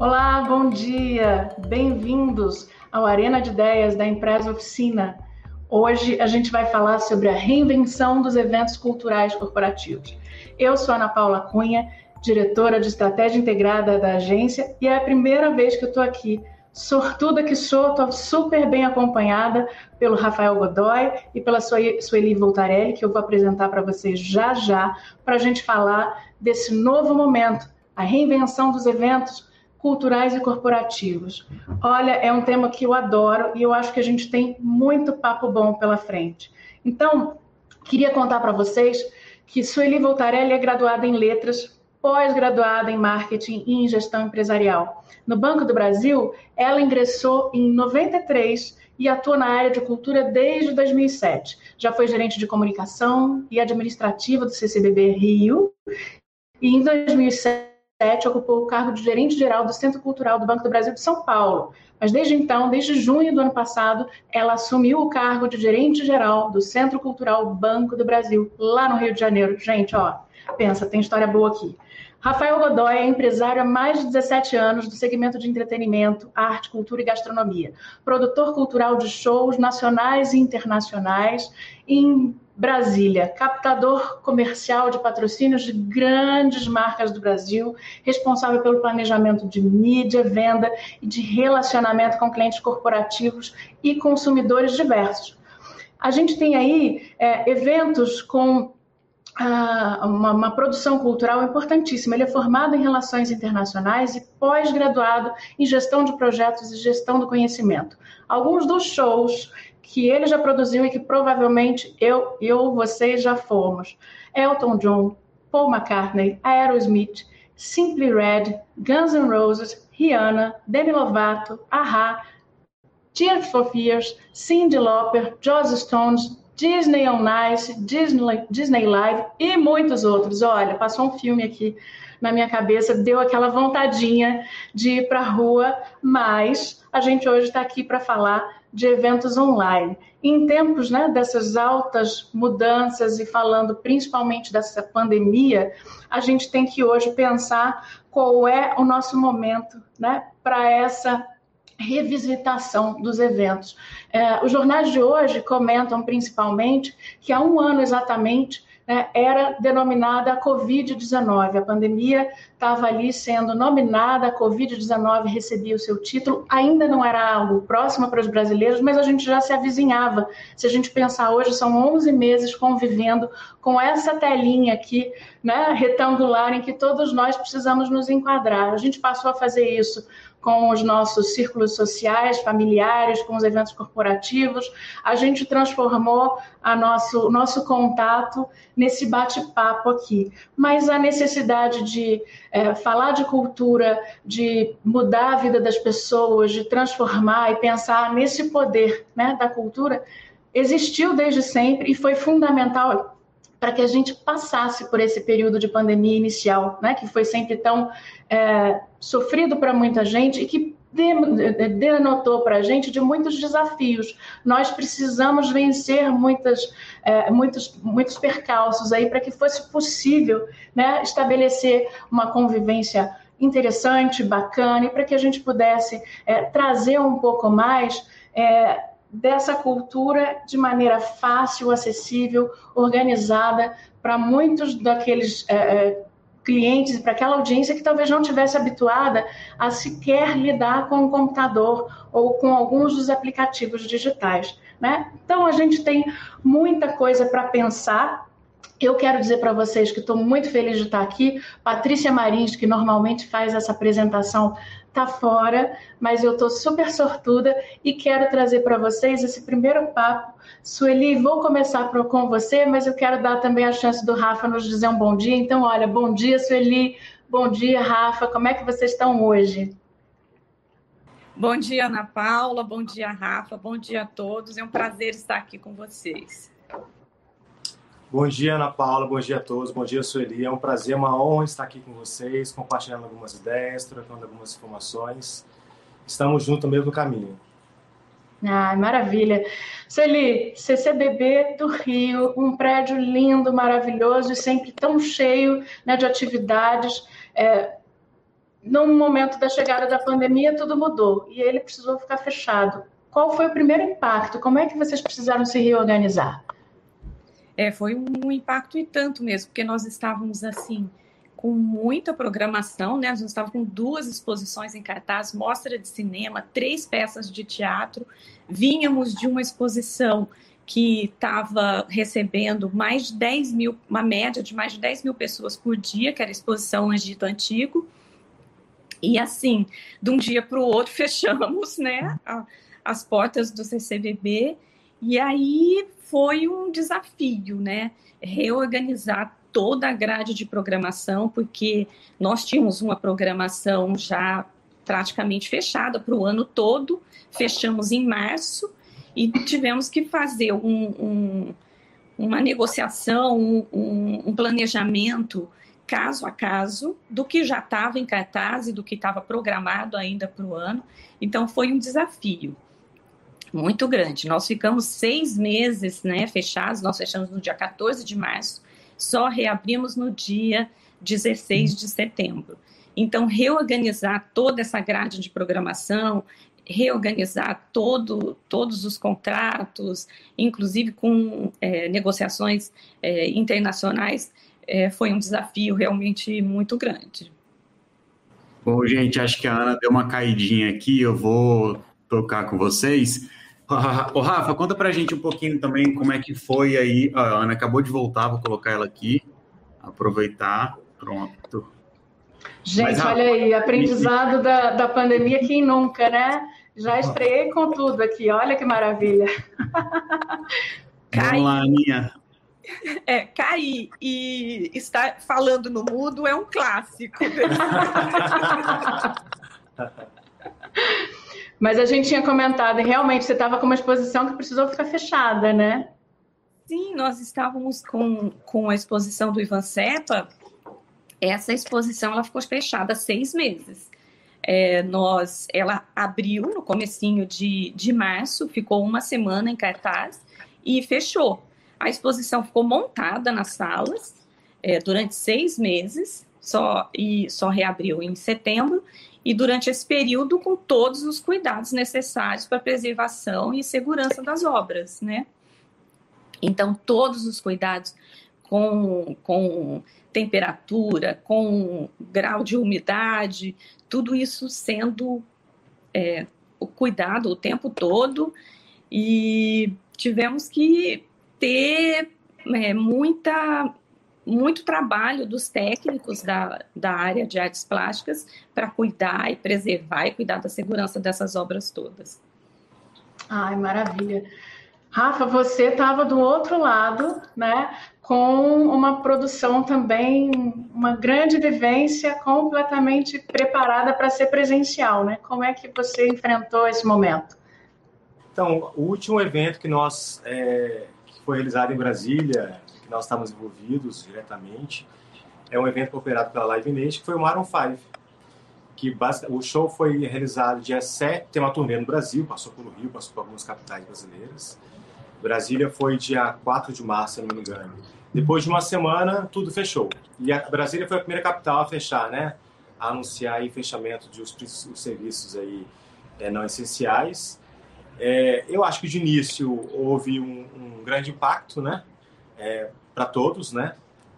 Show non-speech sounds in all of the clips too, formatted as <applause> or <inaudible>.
Olá, bom dia! Bem-vindos ao Arena de Ideias da Empresa Oficina. Hoje a gente vai falar sobre a reinvenção dos eventos culturais corporativos. Eu sou Ana Paula Cunha, diretora de Estratégia Integrada da agência, e é a primeira vez que eu estou aqui. Sortuda que sou, estou super bem acompanhada pelo Rafael Godoy e pela Sueli Voltarelli, que eu vou apresentar para vocês já já, para a gente falar desse novo momento, a reinvenção dos eventos culturais e corporativos. Olha, é um tema que eu adoro e eu acho que a gente tem muito papo bom pela frente. Então, queria contar para vocês que Sueli Voltarelli é graduada em letras, pós-graduada em marketing e em gestão empresarial. No Banco do Brasil, ela ingressou em 93 e atua na área de cultura desde 2007. Já foi gerente de comunicação e administrativa do CCBB Rio e em 2007 2007, ocupou o cargo de gerente geral do Centro Cultural do Banco do Brasil de São Paulo. Mas desde então, desde junho do ano passado, ela assumiu o cargo de gerente geral do Centro Cultural Banco do Brasil, lá no Rio de Janeiro. Gente, ó, pensa, tem história boa aqui. Rafael Godoy é empresário há mais de 17 anos do segmento de entretenimento, arte, cultura e gastronomia. Produtor cultural de shows nacionais e internacionais em Brasília, captador comercial de patrocínios de grandes marcas do Brasil, responsável pelo planejamento de mídia, venda e de relacionamento com clientes corporativos e consumidores diversos. A gente tem aí é, eventos com ah, uma, uma, produção cultural importantíssima. Ele é formado em relações internacionais e pós-graduado em gestão de projetos e gestão do conhecimento. Alguns dos shows que ele já produziu e que provavelmente eu e vocês já fomos. Elton John, Paul McCartney, Aerosmith, Simply Red, Guns N' Roses, Rihanna, Demi Lovato, Aha, Tears for Fears, Cyndi Lauper, Joss Stones, Disney on Ice, Disney, Disney Live e muitos outros. Olha, passou um filme aqui na minha cabeça, deu aquela vontadinha de ir para a rua, mas a gente hoje está aqui para falar de eventos online. Em tempos né, dessas altas mudanças e falando principalmente dessa pandemia, a gente tem que hoje pensar qual é o nosso momento né, para essa revisitação dos eventos. É, os jornais de hoje comentam principalmente que há um ano exatamente né, era denominada a Covid-19. A pandemia estava ali sendo nominada, a Covid-19 recebia o seu título, ainda não era algo próximo para os brasileiros, mas a gente já se avizinhava. Se a gente pensar hoje, são 11 meses convivendo com essa telinha aqui, né, retangular, em que todos nós precisamos nos enquadrar. A gente passou a fazer isso com os nossos círculos sociais, familiares, com os eventos corporativos. A gente transformou a nosso, o nosso contato nesse bate-papo aqui. Mas a necessidade de é, falar de cultura, de mudar a vida das pessoas, de transformar e pensar nesse poder né, da cultura, existiu desde sempre e foi fundamental para que a gente passasse por esse período de pandemia inicial, né, que foi sempre tão é, sofrido para muita gente e que denotou para a gente de muitos desafios. Nós precisamos vencer muitas, é, muitos, muitos percalços aí para que fosse possível né, estabelecer uma convivência interessante, bacana, e para que a gente pudesse é, trazer um pouco mais é, dessa cultura de maneira fácil, acessível, organizada para muitos daqueles é, clientes para aquela audiência que talvez não tivesse habituada a sequer lidar com o computador ou com alguns dos aplicativos digitais. Né? Então, a gente tem muita coisa para pensar eu quero dizer para vocês que estou muito feliz de estar aqui. Patrícia Marins, que normalmente faz essa apresentação, está fora, mas eu estou super sortuda e quero trazer para vocês esse primeiro papo. Sueli, vou começar com você, mas eu quero dar também a chance do Rafa nos dizer um bom dia. Então, olha, bom dia, Sueli. Bom dia, Rafa. Como é que vocês estão hoje? Bom dia, Ana Paula. Bom dia, Rafa. Bom dia a todos. É um prazer estar aqui com vocês. Bom dia, Ana Paula. Bom dia a todos. Bom dia, Sueli. É um prazer, uma honra estar aqui com vocês, compartilhando algumas ideias, trocando algumas informações. Estamos juntos no mesmo caminho. Ah, maravilha. Sueli, CCBB do Rio, um prédio lindo, maravilhoso e sempre tão cheio né, de atividades. É, no momento da chegada da pandemia, tudo mudou e ele precisou ficar fechado. Qual foi o primeiro impacto? Como é que vocês precisaram se reorganizar? É, foi um impacto e tanto mesmo, porque nós estávamos assim com muita programação, né? A estava com duas exposições em cartaz, mostra de cinema, três peças de teatro. Vínhamos de uma exposição que estava recebendo mais de 10 mil, uma média de mais de 10 mil pessoas por dia, que era a exposição Egito Antigo. E assim, de um dia para o outro, <laughs> fechamos né, as portas do CCBB, e aí foi um desafio, né? Reorganizar toda a grade de programação, porque nós tínhamos uma programação já praticamente fechada para o ano todo, fechamos em março e tivemos que fazer um, um, uma negociação, um, um planejamento caso a caso do que já estava em cartaz e do que estava programado ainda para o ano. Então, foi um desafio muito grande. Nós ficamos seis meses né, fechados, nós fechamos no dia 14 de março, só reabrimos no dia 16 de setembro. Então, reorganizar toda essa grade de programação, reorganizar todo, todos os contratos, inclusive com é, negociações é, internacionais, é, foi um desafio realmente muito grande. Bom, gente, acho que a Ana deu uma caidinha aqui, eu vou tocar com vocês. <laughs> Ô, Rafa, conta pra gente um pouquinho também como é que foi aí. A Ana acabou de voltar, vou colocar ela aqui. Aproveitar. Pronto. Gente, Mas, olha aí, aprendizado da, da pandemia, quem nunca, né? Já estreiei com tudo aqui, olha que maravilha. <laughs> Vamos lá, Aninha. É, cair e estar falando no mudo é um clássico. <laughs> Mas a gente tinha comentado, e realmente você estava com uma exposição que precisou ficar fechada, né? Sim, nós estávamos com, com a exposição do Ivan Sepa. Essa exposição ela ficou fechada seis meses. É, nós, ela abriu no comecinho de, de março, ficou uma semana em cartaz e fechou. A exposição ficou montada nas salas é, durante seis meses, só e só reabriu em setembro. E durante esse período, com todos os cuidados necessários para preservação e segurança das obras, né? Então, todos os cuidados com, com temperatura, com grau de umidade, tudo isso sendo é, o cuidado o tempo todo. E tivemos que ter é, muita, muito trabalho dos técnicos da, da área de artes plásticas para cuidar e preservar e cuidar da segurança dessas obras todas. Ai, maravilha. Rafa, você estava do outro lado, né, com uma produção também, uma grande vivência, completamente preparada para ser presencial, né? Como é que você enfrentou esse momento? Então, o último evento que nós é, foi realizado em Brasília, que nós estávamos envolvidos diretamente. É um evento operado pela Live Nation, que foi o Maroon 5. Que o show foi realizado dia 7, tem uma turnê no Brasil, passou pelo Rio, passou por algumas capitais brasileiras. Brasília foi dia 4 de março, se não me engano. Depois de uma semana, tudo fechou. E a Brasília foi a primeira capital a fechar, né? A anunciar aí fechamento de os, os serviços aí é, não essenciais. É, eu acho que de início houve um, um grande impacto, né, é, para todos, né,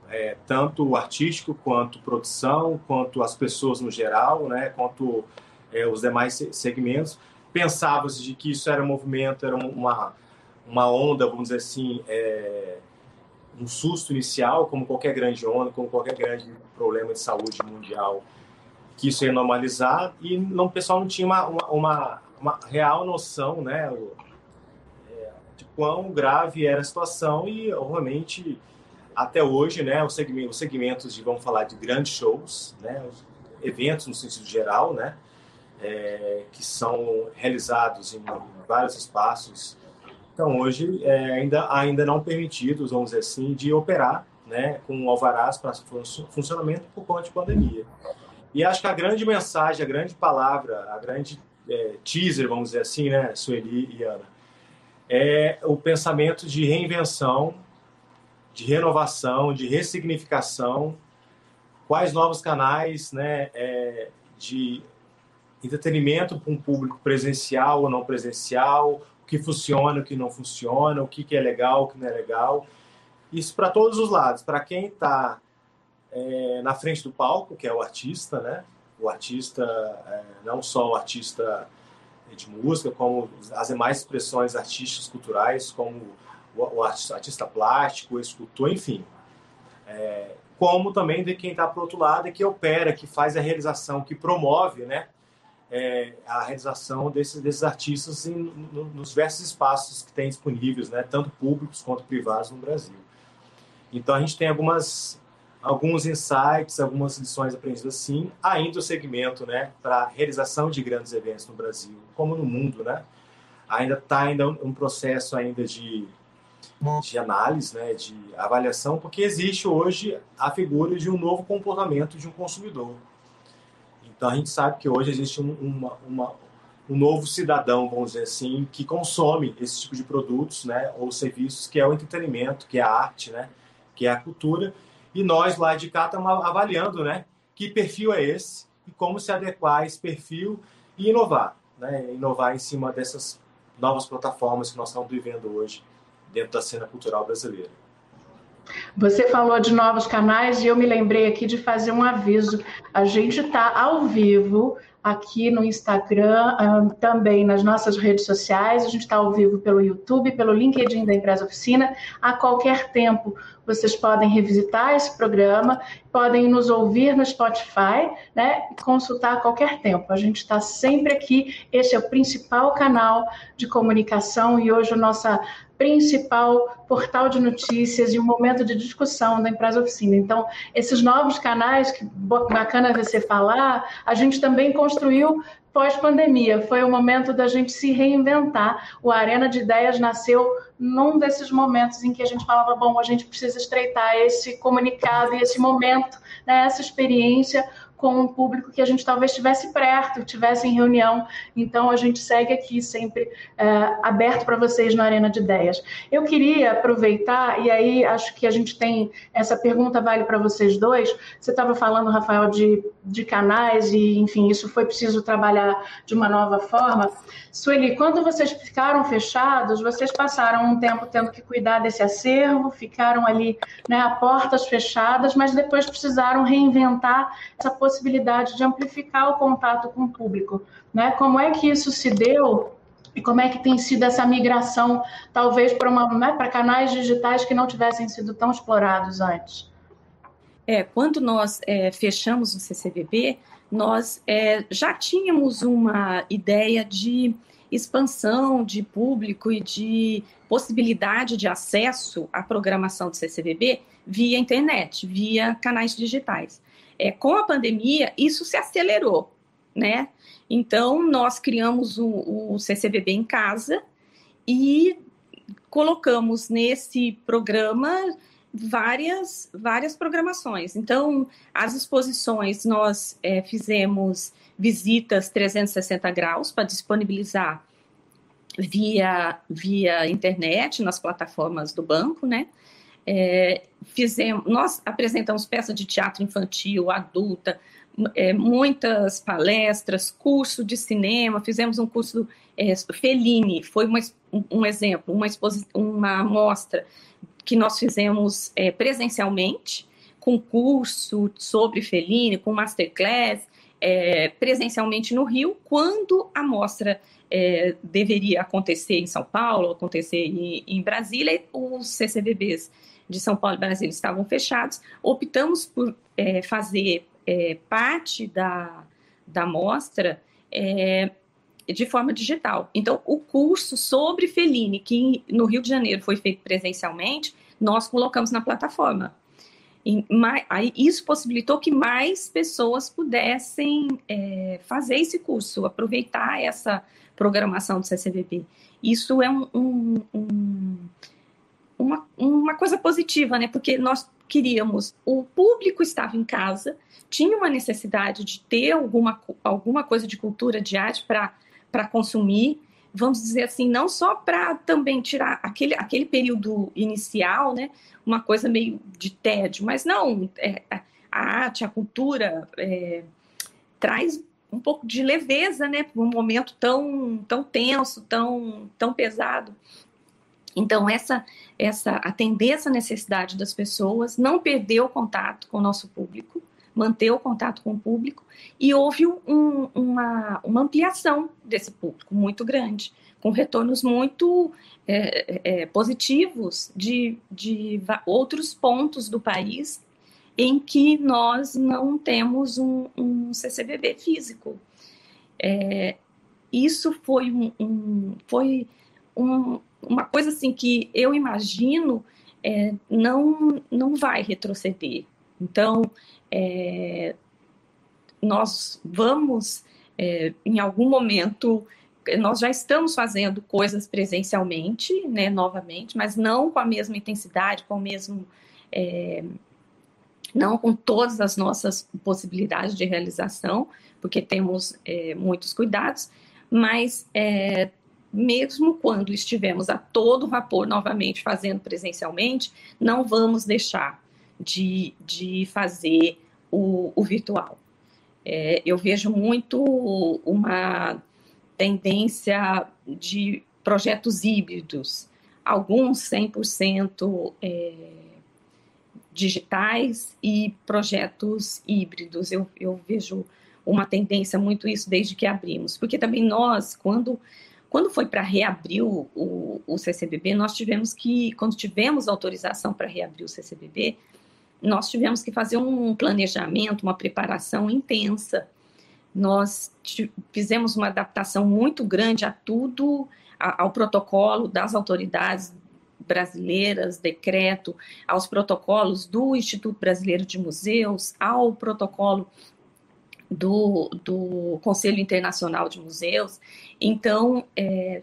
é, tanto o artístico quanto produção, quanto as pessoas no geral, né, quanto é, os demais segmentos. Pensava-se de que isso era um movimento, era uma uma onda, vamos dizer assim, é, um susto inicial, como qualquer grande onda, como qualquer grande problema de saúde mundial, que isso ia normalizar. E não, o pessoal não tinha uma, uma, uma uma real noção, né, quão grave era a situação e, obviamente, até hoje, né, os segmentos, os segmentos de, vamos falar, de grandes shows, né, eventos no sentido geral, né, é, que são realizados em vários espaços, então hoje é, ainda ainda não permitidos, vamos dizer assim, de operar, né, com alvarás para funcionamento por conta de pandemia. E acho que a grande mensagem, a grande palavra, a grande é, teaser, vamos dizer assim, né, Sueli e Ana, é o pensamento de reinvenção, de renovação, de ressignificação, quais novos canais né, é, de entretenimento para um público presencial ou não presencial, o que funciona, o que não funciona, o que, que é legal, o que não é legal. Isso para todos os lados, para quem está é, na frente do palco, que é o artista, né? O artista, é, não só o artista de música, como as demais expressões artísticas, culturais, como o, artista plástico, o escultor, enfim. É, como também de quem está para o outro lado e que opera, que faz a realização, que promove né, é, a realização desses, desses artistas em, no, nos diversos espaços que tem disponíveis, né, tanto públicos quanto privados no Brasil. Então a gente tem algumas alguns insights, algumas lições aprendidas sim, ainda o segmento, né, para realização de grandes eventos no Brasil, como no mundo, né, ainda está ainda um processo ainda de de análise, né, de avaliação, porque existe hoje a figura de um novo comportamento de um consumidor. Então a gente sabe que hoje existe um, uma, uma, um novo cidadão, vamos dizer assim, que consome esse tipo de produtos, né, ou serviços, que é o entretenimento, que é a arte, né, que é a cultura. E nós lá de cá estamos avaliando, né, que perfil é esse e como se adequar a esse perfil e inovar, né, inovar em cima dessas novas plataformas que nós estamos vivendo hoje dentro da cena cultural brasileira. Você falou de novos canais e eu me lembrei aqui de fazer um aviso. A gente está ao vivo aqui no Instagram, um, também nas nossas redes sociais. A gente está ao vivo pelo YouTube, pelo LinkedIn da Empresa Oficina. A qualquer tempo vocês podem revisitar esse programa, podem nos ouvir no Spotify, né? E consultar a qualquer tempo. A gente está sempre aqui. Esse é o principal canal de comunicação e hoje a nossa principal portal de notícias e um momento de discussão da empresa oficina. Então, esses novos canais, que bacana você falar, a gente também construiu pós-pandemia. Foi o momento da gente se reinventar. O Arena de Ideias nasceu num desses momentos em que a gente falava, bom, a gente precisa estreitar esse comunicado e esse momento, né, essa experiência com um público que a gente talvez estivesse perto, tivesse em reunião. Então, a gente segue aqui sempre é, aberto para vocês na Arena de Ideias. Eu queria aproveitar, e aí acho que a gente tem essa pergunta vale para vocês dois. Você estava falando, Rafael, de, de canais, e enfim, isso foi preciso trabalhar de uma nova forma. Sueli, quando vocês ficaram fechados, vocês passaram um tempo tendo que cuidar desse acervo, ficaram ali né, a portas fechadas, mas depois precisaram reinventar essa possibilidade de amplificar o contato com o público. Né? Como é que isso se deu e como é que tem sido essa migração, talvez para né, canais digitais que não tivessem sido tão explorados antes? É, quando nós é, fechamos o CCBB, nós é, já tínhamos uma ideia de expansão de público e de possibilidade de acesso à programação do CCBB via internet, via canais digitais. É, com a pandemia, isso se acelerou, né? Então, nós criamos o, o CCBB em casa e colocamos nesse programa várias, várias programações. Então, as exposições, nós é, fizemos visitas 360 graus para disponibilizar via, via internet nas plataformas do banco, né? É, fizemos, nós apresentamos peças de teatro infantil, adulta, é, muitas palestras, curso de cinema, fizemos um curso é, Fellini, foi uma, um exemplo, uma, uma mostra que nós fizemos é, presencialmente, com curso sobre Fellini, com masterclass, é, presencialmente no Rio, quando a mostra é, deveria acontecer em São Paulo, acontecer em, em Brasília, os CCBBs de São Paulo e Brasília estavam fechados, optamos por é, fazer é, parte da, da mostra é, de forma digital. Então, o curso sobre Fellini, que no Rio de Janeiro foi feito presencialmente, nós colocamos na plataforma. E, aí, isso possibilitou que mais pessoas pudessem é, fazer esse curso, aproveitar essa programação do CCBB. Isso é um, um, um, uma, uma coisa positiva, né? Porque nós queríamos, o público estava em casa, tinha uma necessidade de ter alguma, alguma coisa de cultura, de arte para consumir, vamos dizer assim, não só para também tirar aquele, aquele período inicial, né, uma coisa meio de tédio, mas não, é, a arte, a cultura é, traz um pouco de leveza, né, um momento tão, tão tenso, tão, tão pesado. Então, essa, essa atender essa necessidade das pessoas, não perder o contato com o nosso público, manter o contato com o público, e houve um, uma, uma ampliação desse público muito grande, com retornos muito é, é, positivos de, de outros pontos do país em que nós não temos um, um CCBB físico. É, isso foi, um, um foi um, uma coisa assim que eu imagino é, não, não vai retroceder. Então, é, nós vamos, é, em algum momento, nós já estamos fazendo coisas presencialmente, né, novamente, mas não com a mesma intensidade, com o mesmo é, não com todas as nossas possibilidades de realização, porque temos é, muitos cuidados, mas é, mesmo quando estivermos a todo vapor novamente fazendo presencialmente, não vamos deixar de, de fazer o, o virtual. É, eu vejo muito uma tendência de projetos híbridos, alguns 100% é, digitais e projetos híbridos. Eu, eu vejo uma tendência muito isso desde que abrimos, porque também nós, quando quando foi para reabrir o, o, o, CCBB, nós tivemos que, quando tivemos autorização para reabrir o CCBB, nós tivemos que fazer um planejamento, uma preparação intensa. Nós fizemos uma adaptação muito grande a tudo, a, ao protocolo das autoridades brasileiras, decreto, aos protocolos do Instituto Brasileiro de Museus, ao protocolo do, do Conselho Internacional de Museus. Então, é,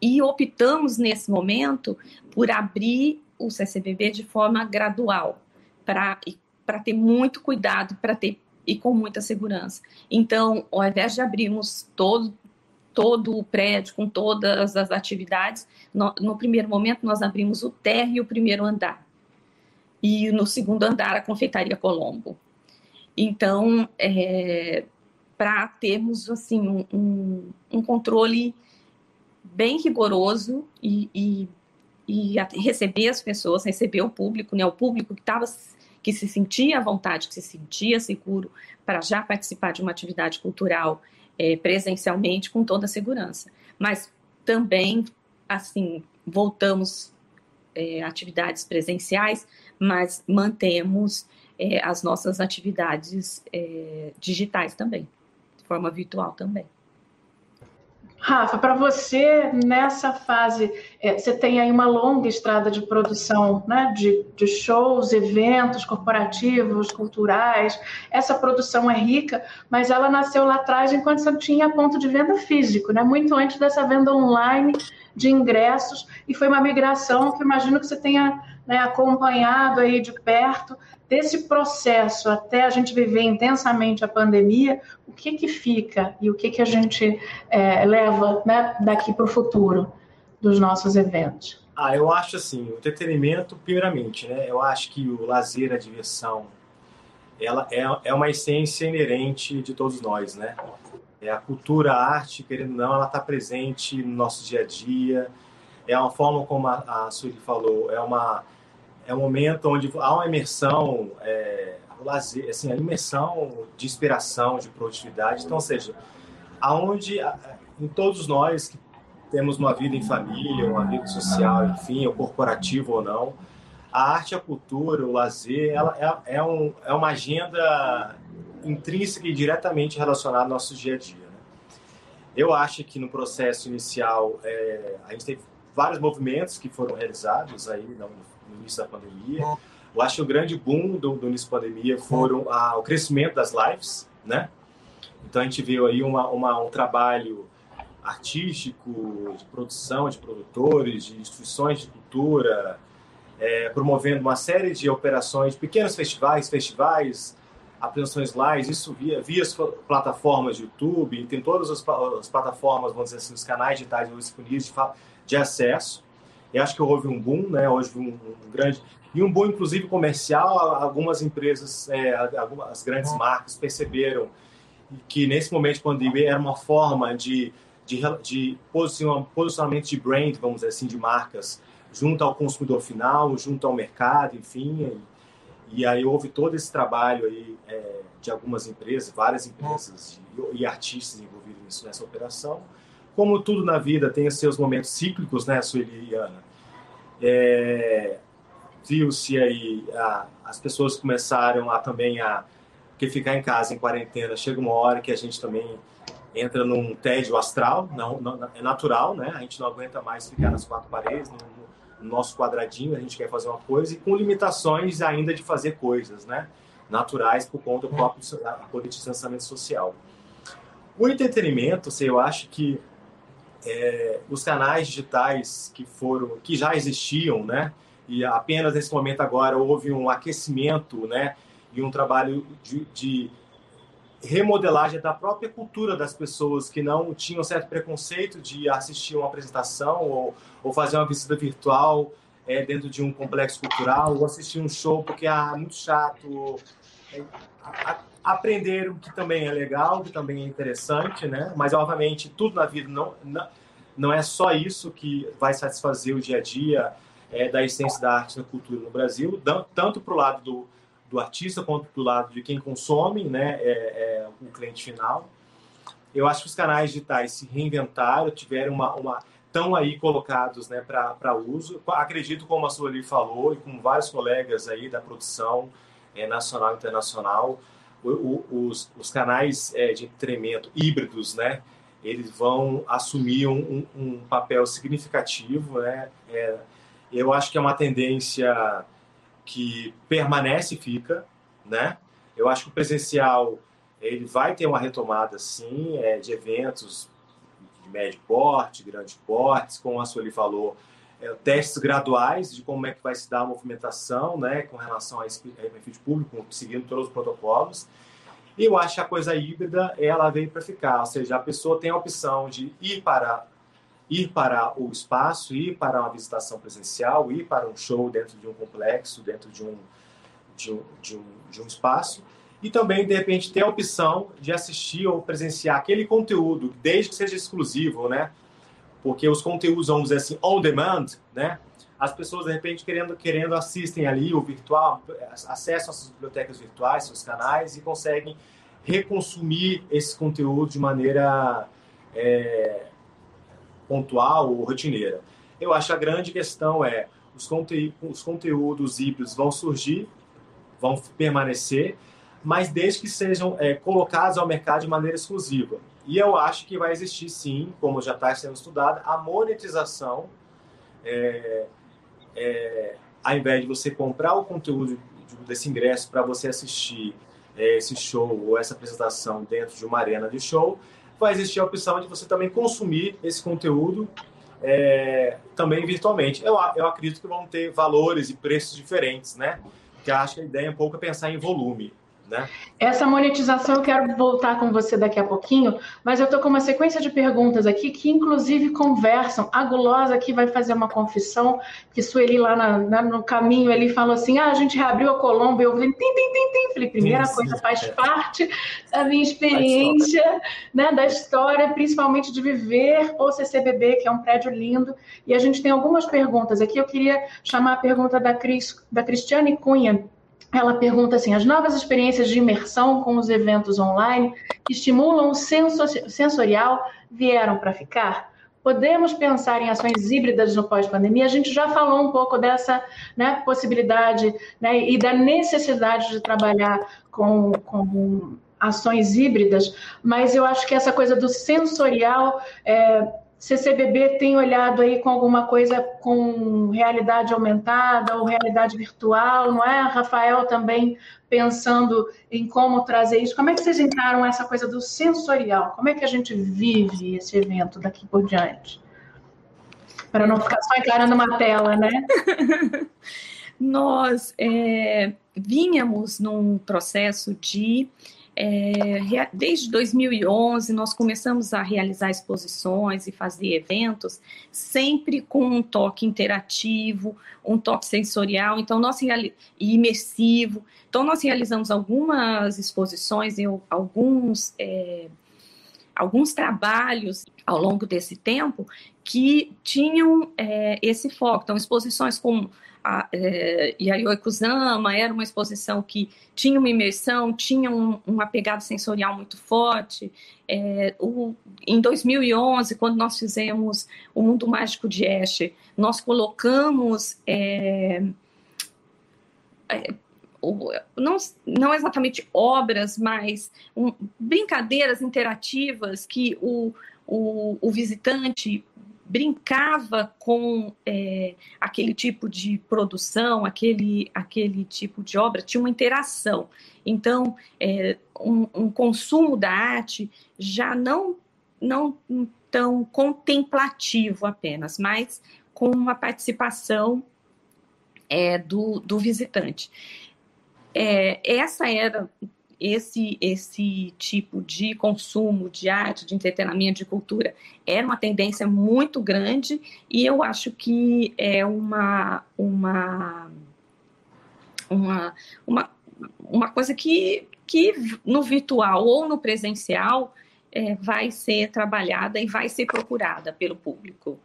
e optamos nesse momento por abrir o CCBB de forma gradual, para ter muito cuidado, para ter e com muita segurança. Então, ao invés de abrirmos todo todo o prédio, com todas as atividades. No, no, primeiro momento, nós abrimos o térreo e o primeiro andar. E no segundo andar, a confeitaria Colombo. Então, é, para termos assim um, um, controle bem rigoroso e, e, e, receber as pessoas, receber o público, né, o público que estava que se sentia à vontade, que se sentia seguro para já participar de uma atividade cultural é, presencialmente com toda a segurança. Mas também, assim, voltamos é, atividades presenciais, mas mantemos é, as nossas atividades é, digitais também, de forma virtual também. Rafa, para você, nessa fase, é, você tem aí uma longa estrada de produção né, de, de, shows, eventos corporativos, culturais. Essa produção é rica, mas ela nasceu lá atrás enquanto você tinha ponto de venda físico, né, muito antes dessa venda online de ingressos, e foi uma migração que imagino que você tenha né, acompanhado aí de perto desse processo até a gente viver intensamente a pandemia, o que que fica e o que que a gente é, leva né, daqui para o futuro dos nossos eventos? Ah, eu acho assim, o entretenimento, primeiramente, né? Eu acho que o lazer, a diversão, ela é, é uma essência inerente de todos nós, né? É a cultura, a arte, querendo ou não, ela está presente no nosso dia a dia. É uma forma como a, a Sueli falou, é uma é um momento onde há uma imersão, é, lazer, assim, a imersão de inspiração, de produtividade. Então, seja, aonde em todos nós que temos uma vida em família, uma vida social, enfim, ou corporativo ou não, a arte, a cultura, o lazer, ela é, é, um, é uma agenda intrínseca e diretamente relacionada ao nosso dia a dia. Né? Eu acho que no processo inicial é, a gente teve vários movimentos que foram realizados aí no no início da pandemia. Eu acho que o grande boom do, do início da pandemia foram a, o crescimento das lives, né? Então a gente viu aí uma, uma, um trabalho artístico, de produção, de produtores, de instituições de cultura, é, promovendo uma série de operações, pequenos festivais, festivais, apresentações lives, isso via, via as plataformas de YouTube, tem todas as, as plataformas, vamos dizer assim, os canais digitais disponíveis de, de acesso. Eu acho que houve um boom, né? Hoje um, um grande e um boom inclusive comercial. Algumas empresas, é, algumas grandes marcas perceberam que nesse momento de pandemia era uma forma de, de, de posicionamento de brand, vamos dizer assim, de marcas, junto ao consumidor final, junto ao mercado, enfim. E, aí houve todo esse trabalho aí é, de algumas empresas, várias empresas e, e artistas envolvidos nisso, nessa operação. Como tudo na vida tem os seus momentos cíclicos, né, Sueli e Ana? É, viu-se aí, a, as pessoas começaram a também a que ficar em casa em quarentena, chega uma hora que a gente também entra num tédio astral, não, não, é natural, né? A gente não aguenta mais ficar nas quatro paredes, no, nosso quadradinho, a gente quer fazer uma coisa e com limitações ainda de fazer coisas, né? Naturais por conta do próprio poder de distanciamento social. O entretenimento, assim, eu acho que é, os canais digitais que foram, que já existiam, né? E apenas nesse momento agora houve um aquecimento, né? E um trabalho de, de remodelagem da própria cultura das pessoas que não tinham certo preconceito de assistir uma apresentação ou, ou fazer uma visita virtual é, dentro de um complexo cultural ou assistir um show porque ah, é muito chato. É, a, a, aprenderam que também é legal, que também é interessante, né? Mas, obviamente, tudo na vida não, não, não é só isso que vai satisfazer o dia a dia é, da essência da arte da cultura no Brasil, tanto para o lado do, do artista quanto do lado de quem consome, né, é, é, o cliente final. Eu acho que os canais digitais se reinventaram, tiveram uma, uma estão aí colocados né, para uso. Acredito, como a Sueli falou, e com vários colegas aí da produção é, nacional e internacional, o, o, os, os, canais é, de entretenimento híbridos, né, eles vão assumir um, um papel significativo. Né, é, eu acho que é uma tendência que permanece e fica, né? Eu acho que o presencial ele vai ter uma retomada, sim, é, de eventos de médio porte, grande porte, como a Sueli falou, é, testes graduais de como é que vai se dar a movimentação, né, com relação a esse benefício público, seguindo todos os protocolos. E eu acho que a coisa híbrida, ela veio para ficar, ou seja, a pessoa tem a opção de ir para ir para o espaço, ir para uma visitação presencial, ir para um show dentro de um complexo, dentro de um, de um, de um, de um espaço, e também, de repente, ter a opção de assistir ou presenciar aquele conteúdo, desde que seja exclusivo, né? Porque os conteúdos, vamos dizer assim, on demand, né? As pessoas, de repente, querendo, querendo assistem ali o virtual, acessam as bibliotecas virtuais, seus canais, e conseguem reconsumir esse conteúdo de maneira é, pontual ou rotineira. Eu acho que a grande questão é os, conte os conteúdos híbridos vão surgir, vão permanecer, mas desde que sejam é, colocados ao mercado de maneira exclusiva. E eu acho que vai existir sim, como já está sendo estudado, a monetização, é, é, ao invés de você comprar o conteúdo desse ingresso para você assistir é, esse show ou essa apresentação dentro de uma arena de show, vai existir a opção de você também consumir esse conteúdo é, também virtualmente. Eu, eu acredito que vão ter valores e preços diferentes, né? Porque acho que a ideia é um pouco pensar em volume. Né? Essa monetização eu quero voltar com você daqui a pouquinho, mas eu estou com uma sequência de perguntas aqui que inclusive conversam. A Gulosa aqui vai fazer uma confissão que Sueli lá na, na, no caminho ele falou assim: ah, a gente reabriu a Colômbia. Eu falei, tem, tem, tem, tem. Falei, primeira sim, coisa, sim, faz é. parte da minha experiência, né, da história, principalmente de viver o CCBB, que é um prédio lindo. E a gente tem algumas perguntas aqui. Eu queria chamar a pergunta da, Cris, da Cristiane Cunha ela pergunta assim: as novas experiências de imersão com os eventos online que estimulam o sensorial vieram para ficar? Podemos pensar em ações híbridas no pós-pandemia? A gente já falou um pouco dessa né, possibilidade né, e da necessidade de trabalhar com, com ações híbridas, mas eu acho que essa coisa do sensorial é, CCBB tem olhado aí com alguma coisa com realidade aumentada ou realidade virtual, não é? Rafael também pensando em como trazer isso. Como é que vocês encaram essa coisa do sensorial? Como é que a gente vive esse evento daqui por diante? Para não ficar só encarando uma tela, né? <laughs> Nós é, vínhamos num processo de é, desde 2011, nós começamos a realizar exposições e fazer eventos, sempre com um toque interativo, um toque sensorial, então nós e imersivo. Então, nós realizamos algumas exposições e alguns, é, alguns trabalhos ao longo desse tempo que tinham é, esse foco. Então, exposições com a, é, Yayoi Kusama era uma exposição que tinha uma imersão, tinha um, uma pegada sensorial muito forte. É, o, em 2011, quando nós fizemos o Mundo Mágico de Escher, nós colocamos é, é, não, não exatamente obras, mas um, brincadeiras interativas que o, o, o visitante brincava com é, aquele tipo de produção, aquele, aquele tipo de obra, tinha uma interação. Então, é, um, um, consumo da arte já não, não tão contemplativo apenas, mas com uma participação é, do, do visitante. É, essa era esse, esse tipo de consumo de arte, de entretenimento, de cultura, era uma tendência muito grande e eu acho que é uma, uma, uma, uma, uma coisa que, que no virtual ou no presencial é, vai ser trabalhada e vai ser procurada pelo público.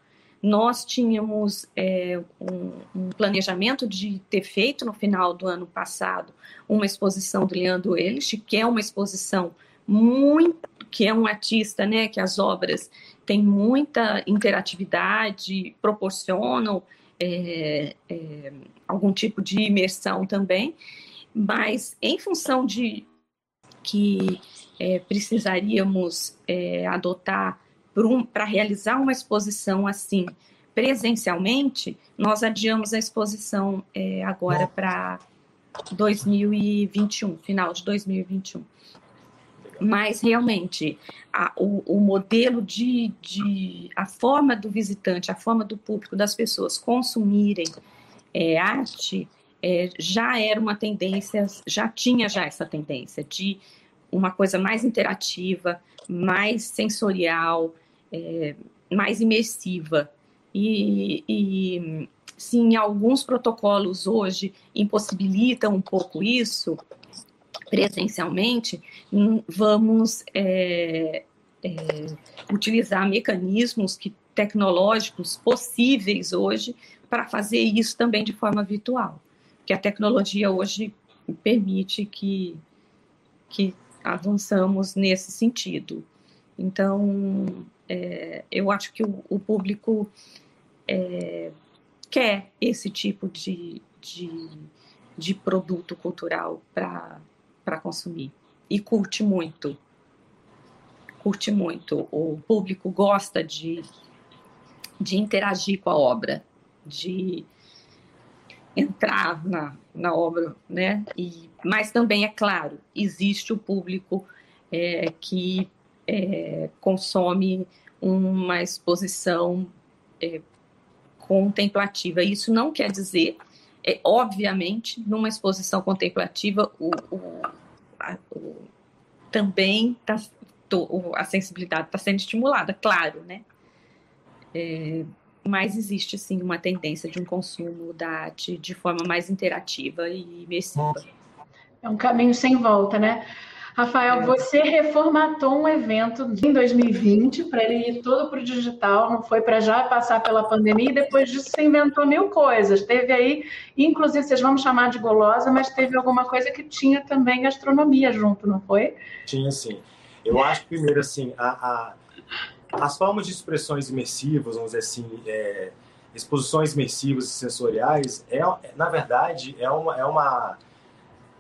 Nós tínhamos é, um, um, planejamento de ter feito no final do ano passado uma exposição do Leandro Elich, que é uma exposição muito, que é um artista, né, que as obras têm muita interatividade, proporcionam é, é, algum tipo de imersão também, mas em função de que é, precisaríamos é, adotar para realizar uma exposição assim presencialmente, nós adiamos a exposição é, agora para 2021, final de 2021. Mas realmente a, o, o, modelo de, de, a forma do visitante, a forma do público, das pessoas consumirem é, arte é, já era uma tendência, já tinha já essa tendência de uma coisa mais interativa, mais sensorial, é, mais imersiva. E, e sim, alguns protocolos hoje impossibilitam um pouco isso presencialmente, hum, vamos é, é, utilizar mecanismos que, tecnológicos possíveis hoje para fazer isso também de forma virtual, que a tecnologia hoje permite que, que avançamos nesse sentido. Então, é, eu acho que o, o público é, quer esse tipo de, de, de produto cultural para consumir e curte muito. Curte muito. O público gosta de, de interagir com a obra, de entrar na, na obra, né? E, mas também, é claro, existe o público é, que é, consome uma exposição é, contemplativa. Isso não quer dizer, é, obviamente, numa exposição contemplativa, o, o, a, o também tá, a sensibilidade está sendo estimulada, claro, né? É, mas existe sim uma tendência de um consumo da arte de forma mais interativa e imersiva. É um caminho sem volta, né? Rafael, você reformatou um evento em 2020 para ele ir todo para o digital, não foi para já passar pela pandemia, e depois disso você inventou mil coisas. Teve aí, inclusive, vocês vão chamar de golosa, mas teve alguma coisa que tinha também gastronomia junto, não foi? Tinha sim. Eu acho primeiro, assim, a, a, as formas de expressões imersivas, vamos dizer assim, é, exposições imersivas e sensoriais, é, na verdade, é uma. É uma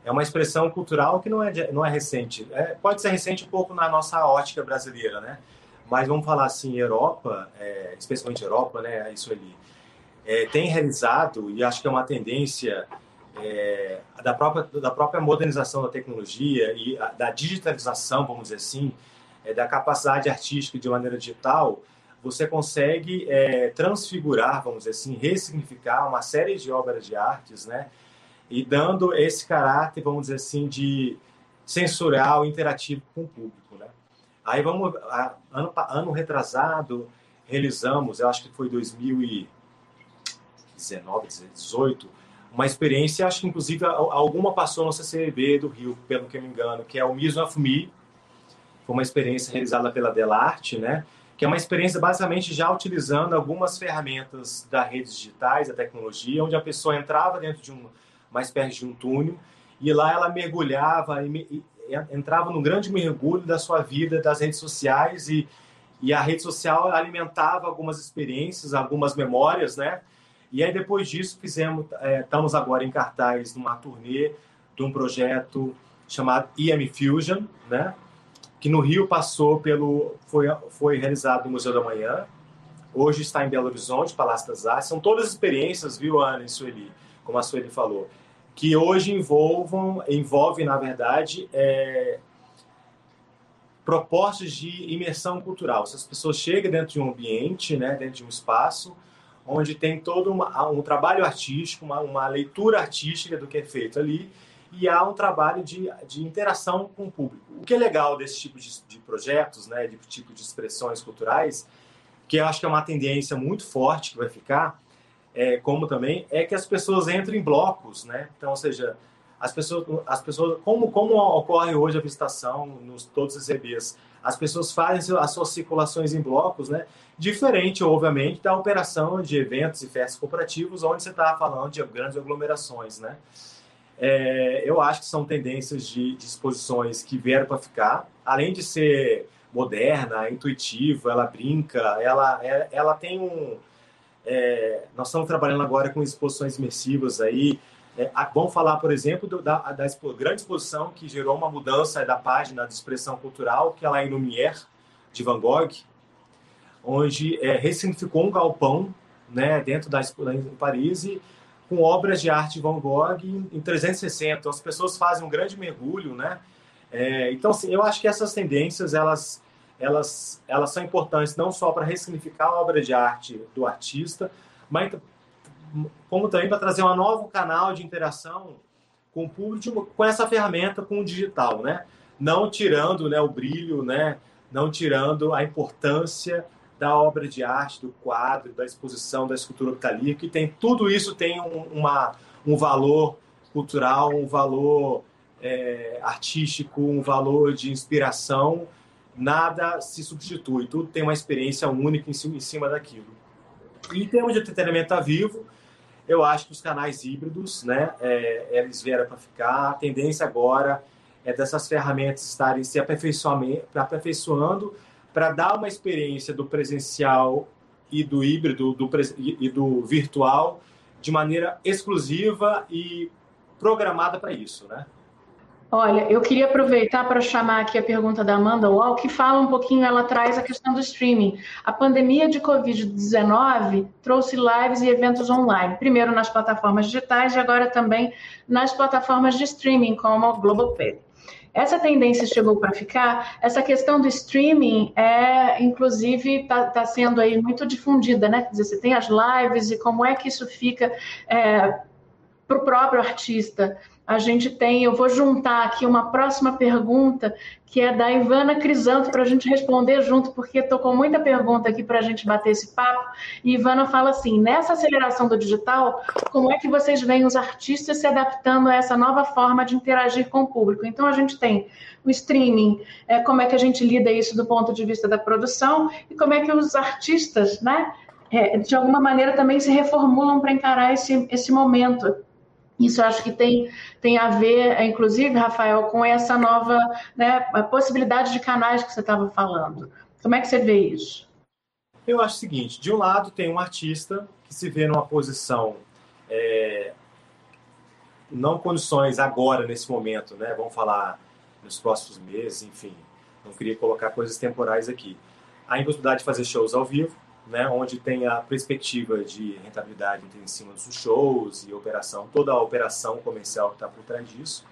é uma expressão cultural que não é, não é recente. É, pode ser recente um pouco na nossa ótica brasileira, né? Mas vamos falar assim, Europa, é, especialmente Europa, né? Isso ali é, tem realizado e acho que é uma tendência é, da própria da própria modernização da tecnologia e a, da digitalização, vamos dizer assim, é, da capacidade artística de maneira digital. Você consegue é, transfigurar, vamos dizer assim, ressignificar uma série de obras de artes, né? E dando esse caráter, vamos dizer assim, de, sensorial interativo com o público. Né? Aí vamos, ano, ano retrasado, realizamos, eu acho que foi 2019, 2018, uma experiência, acho que inclusive alguma passou no CCB do Rio, pelo que eu me engano, que é o Miso Me, foi uma experiência realizada pela Delarte, né? que é uma experiência basicamente já utilizando algumas ferramentas das redes digitais, da tecnologia, onde a pessoa entrava dentro de um, uma espécie de um túnel e lá ela mergulhava e, e entrava num grande mergulho da sua vida, das redes sociais e, e a rede social alimentava algumas experiências, algumas memórias, né? E aí depois disso fizemos, é, estamos agora em cartaz numa turnê de um projeto chamado EM Fusion, né? que no Rio passou pelo foi foi realizado no Museu da Manhã, hoje está em Belo Horizonte, Palácio das Artes. São todas experiências, viu, Ana e Sueli, como a Sueli falou, que hoje envolvam envolve na verdade é, propostas de imersão cultural. Se as pessoas chegam dentro de um ambiente, né, dentro de um espaço onde tem todo uma, um trabalho artístico, uma, uma leitura artística do que é feito ali e há um trabalho de, de interação com o público. O que é legal desse tipo de, de projetos, né, de tipo de expressões culturais, que eu acho que é uma tendência muito forte que vai ficar, é, como também é que as pessoas entrem em blocos, né? Então, ou seja, as pessoas, as pessoas, como como ocorre hoje a visitação nos todos os EBs, as pessoas fazem as suas circulações em blocos, né? Diferente, obviamente, da operação de eventos e festas corporativos, onde você está falando de grandes aglomerações, né? É, eu acho que são tendências de, de exposições que vieram para ficar, além de ser moderna, intuitiva, ela brinca, ela, ela, ela tem um. É, nós estamos trabalhando agora com exposições imersivas aí. É, vamos falar, por exemplo, do, da, da expo, grande exposição que gerou uma mudança da página de expressão cultural, que é lá em Lumière, de Van Gogh, onde é, ressignificou um galpão né, dentro da em Paris e com obras de arte Van Gogh em 360. Então, as pessoas fazem um grande mergulho, né? É, então, assim, eu acho que essas tendências, elas, elas, elas são importantes não só para ressignificar a obra de arte do artista, mas como também para trazer um novo canal de interação com o público com essa ferramenta, com o digital, né? Não tirando né, o brilho, né? Não tirando a importância da obra de arte, do quadro, da exposição, da escultura que está ali, que tem tudo isso tem um, uma, um valor cultural, um valor é, artístico, um valor de inspiração. Nada se substitui, tudo tem uma experiência única em cima, daquilo. E em termos de entretenimento a vivo, eu acho que os canais híbridos, né, é, eles vieram para ficar. A tendência agora é dessas ferramentas estarem se aperfeiçoando para dar uma experiência do presencial e do híbrido do, e do virtual de maneira exclusiva e programada para isso, né? Olha, eu queria aproveitar para chamar aqui a pergunta da Amanda Wall, que fala um pouquinho, ela traz a questão do streaming. A pandemia de Covid-19 trouxe lives e eventos online, primeiro nas plataformas digitais e agora também nas plataformas de streaming, como o Globoplay. Essa tendência chegou para ficar. Essa questão do streaming é, inclusive, está tá sendo aí muito difundida, né? Quer dizer, você tem as lives e como é que isso fica é, para o próprio artista a gente tem, eu vou juntar aqui uma próxima pergunta, que é da Ivana Crisanto, para a gente responder junto, porque tocou muita pergunta aqui para a gente bater esse papo. E Ivana fala assim: nessa aceleração do digital, como é que vocês veem os artistas se adaptando a essa nova forma de interagir com o público? Então, a gente tem o streaming, é, como é que a gente lida isso do ponto de vista da produção, e como é que os artistas, né? É, de alguma maneira também se reformulam para encarar esse, esse momento isso acho que tem, tem a ver, inclusive, Rafael, com essa nova né, possibilidade de canais que você estava falando. Como é que você vê isso? Eu acho o seguinte: de um lado, tem um artista que se vê numa posição, é, não condições agora, nesse momento, né? vamos falar nos próximos meses, enfim, não queria colocar coisas temporais aqui. A impossibilidade de fazer shows ao vivo, né, onde tem a perspectiva de rentabilidade em cima dos shows e operação, toda a operação comercial que está por trás disso.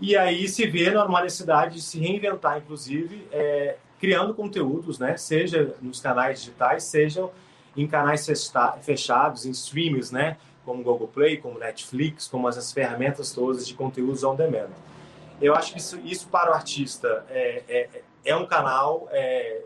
E aí se vê numa necessidade de se reinventar, inclusive, é, criando conteúdos, né, seja nos canais digitais, seja em canais fechados, em streams, né, como Google Play, como Netflix, como essas ferramentas todas de conteúdos on demand. Eu acho que isso, isso para o artista é, é, é um canal é,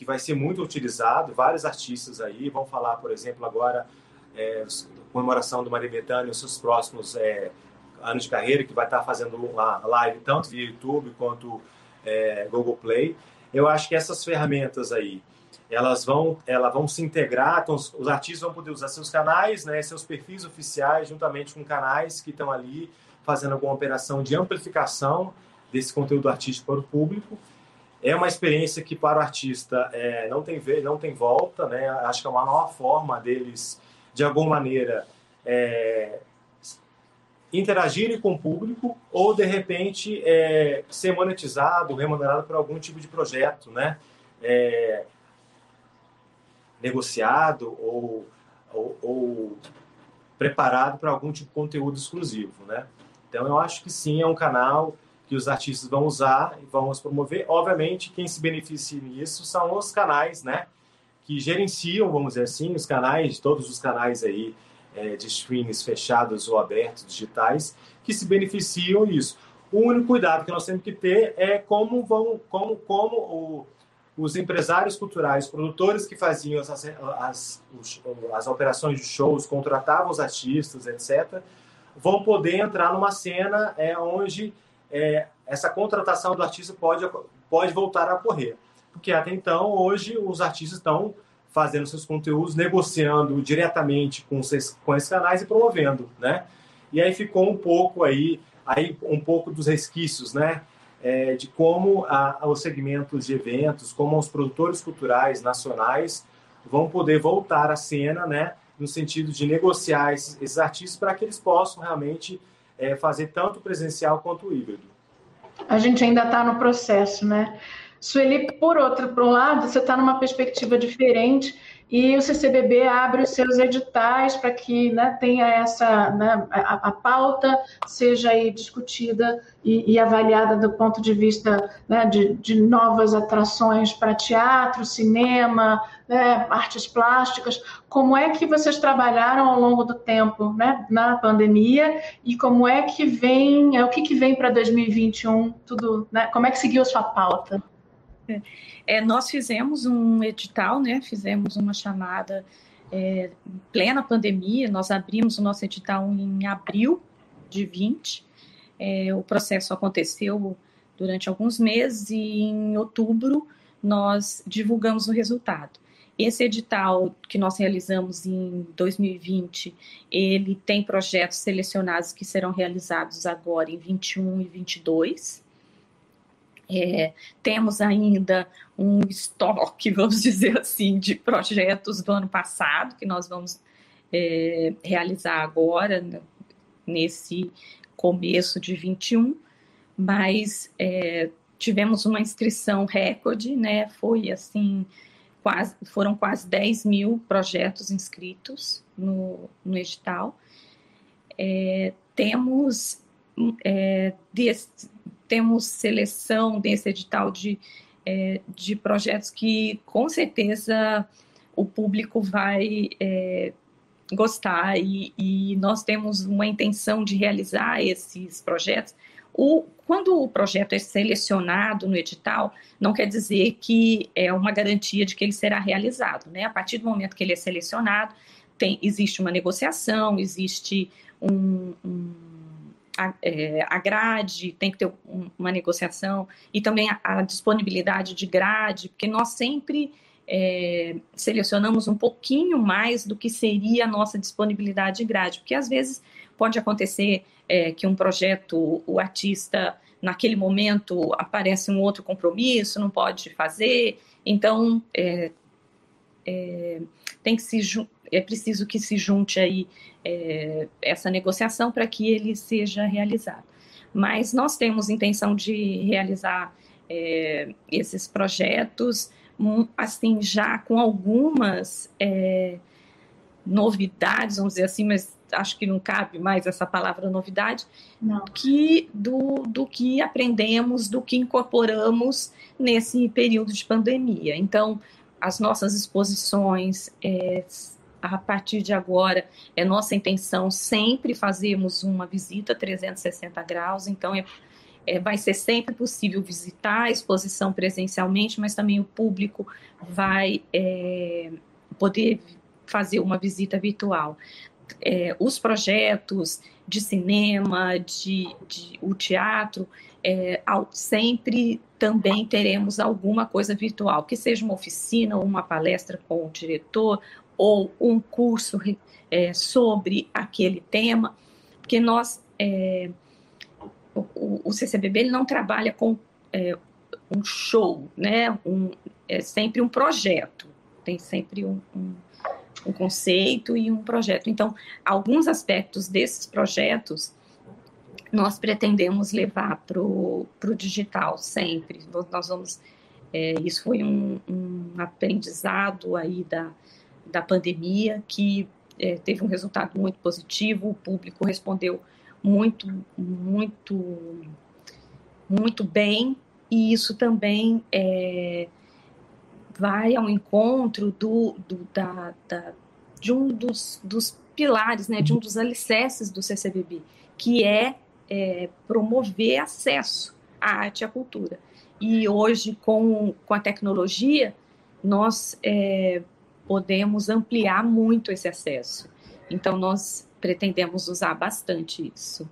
que vai ser muito utilizado. Vários artistas aí vão falar, por exemplo, agora é, comemoração do Maria Bethânia, os seus próximos é, anos de carreira, que vai estar fazendo uma live tanto via YouTube quanto é, Google Play. Eu acho que essas ferramentas aí, elas vão, elas vão se integrar, então os, os artistas vão poder usar seus canais, né, seus perfis oficiais, juntamente com canais que estão ali fazendo alguma operação de amplificação desse conteúdo artístico para o público. É uma experiência que para o artista é, não tem não tem volta, né? Acho que é uma nova forma deles, de alguma maneira, é, interagirem com o público ou de repente é, ser monetizado, remunerado por algum tipo de projeto, né? É, negociado ou, ou, ou preparado para algum tipo de conteúdo exclusivo, né? Então eu acho que sim, é um canal que os artistas vão usar e vão os promover. Obviamente, quem se beneficia nisso são os canais, né? Que gerenciam, vamos dizer assim, os canais, todos os canais aí é, de streams fechados ou abertos, digitais, que se beneficiam disso. O único cuidado que nós temos que ter é como vão, como, como o, os empresários culturais, produtores que faziam as, as, as operações de shows, contratavam os artistas, etc., vão poder entrar numa cena é, onde é, essa contratação do artista pode, pode voltar a ocorrer. Porque até então, hoje, os artistas estão fazendo seus conteúdos, negociando diretamente com, esses, com esses canais e promovendo, né? E aí ficou um pouco aí, aí um pouco dos resquícios, né? É, de como a, os segmentos de eventos, como os produtores culturais nacionais vão poder voltar à cena, né? No sentido de negociar esses, esses artistas para que eles possam realmente é, fazer tanto presencial quanto híbrido. A gente ainda está no processo, né? Sueli, por outro, por um lado, você está numa perspectiva diferente e o CCBB abre os seus editais para que né, tenha essa né, a, a, pauta seja discutida e, e avaliada do ponto de vista né, de, de, novas atrações para teatro, cinema, né, artes plásticas. Como é que vocês trabalharam ao longo do tempo né, na pandemia e como é que vem, é, o que, que vem para 2021, tudo, né, como é que seguiu a sua pauta? É, nós fizemos um edital, né? Fizemos uma chamada é, plena pandemia. Nós abrimos o nosso edital em abril de 20. É, o processo aconteceu durante alguns meses e em outubro nós divulgamos o resultado. Esse edital que nós realizamos em 2020, ele tem projetos selecionados que serão realizados agora em 21 e 22. É, temos ainda um estoque, <laughs> vamos dizer assim, de projetos do ano passado que nós vamos é, realizar agora, nesse começo de 21, mas é, tivemos uma inscrição recorde, né? Foi assim, quase, foram quase 10 mil projetos inscritos no, no edital. É, temos é, temos seleção desse edital de, é, de projetos que com certeza o público vai é, gostar e, e, nós temos uma intenção de realizar esses projetos. O, quando o projeto é selecionado no edital, não quer dizer que é uma garantia de que ele será realizado. Né? A partir do momento que ele é selecionado, tem, existe uma negociação, existe um, um é, a grade, tem que ter um, uma negociação, e também a, a, disponibilidade de grade, porque nós sempre é, selecionamos um pouquinho mais do que seria a nossa disponibilidade de grade, porque às vezes pode acontecer é, que um projeto, o artista, naquele momento aparece um outro compromisso, não pode fazer, então é, é tem que se é preciso que se junte aí é, essa negociação para que ele seja realizado. Mas nós temos intenção de realizar é, esses projetos, assim, já com algumas é, novidades, vamos dizer assim, mas acho que não cabe mais essa palavra novidade, não. Que, do, do que aprendemos, do que incorporamos nesse período de pandemia. Então, as nossas exposições é, a partir de agora, é nossa intenção sempre fazermos uma visita 360 graus, então é, é, vai ser sempre possível visitar a exposição presencialmente, mas também o público vai é, poder fazer uma visita virtual. É, os projetos de cinema, de, de o teatro, é, sempre também teremos alguma coisa virtual, que seja uma oficina, uma palestra com o diretor, ou um curso é, sobre aquele tema, porque nós, é, o, o, CCBB ele não trabalha com é, um show, né? Um, é sempre um projeto, tem sempre um, um, um conceito e um projeto. Então, alguns aspectos desses projetos nós pretendemos levar para o digital sempre. Nós vamos, é, isso foi um, um, aprendizado aí da, da pandemia que é, teve um resultado muito positivo, o público respondeu muito, muito, muito bem, e isso também é, vai ao encontro do, do da, da, de um dos, dos pilares, né, de um dos alicerces do CCBB, que é, é promover acesso à arte e à cultura. E hoje, com, com a tecnologia, nós é, podemos ampliar muito esse acesso. Então, nós pretendemos usar bastante isso.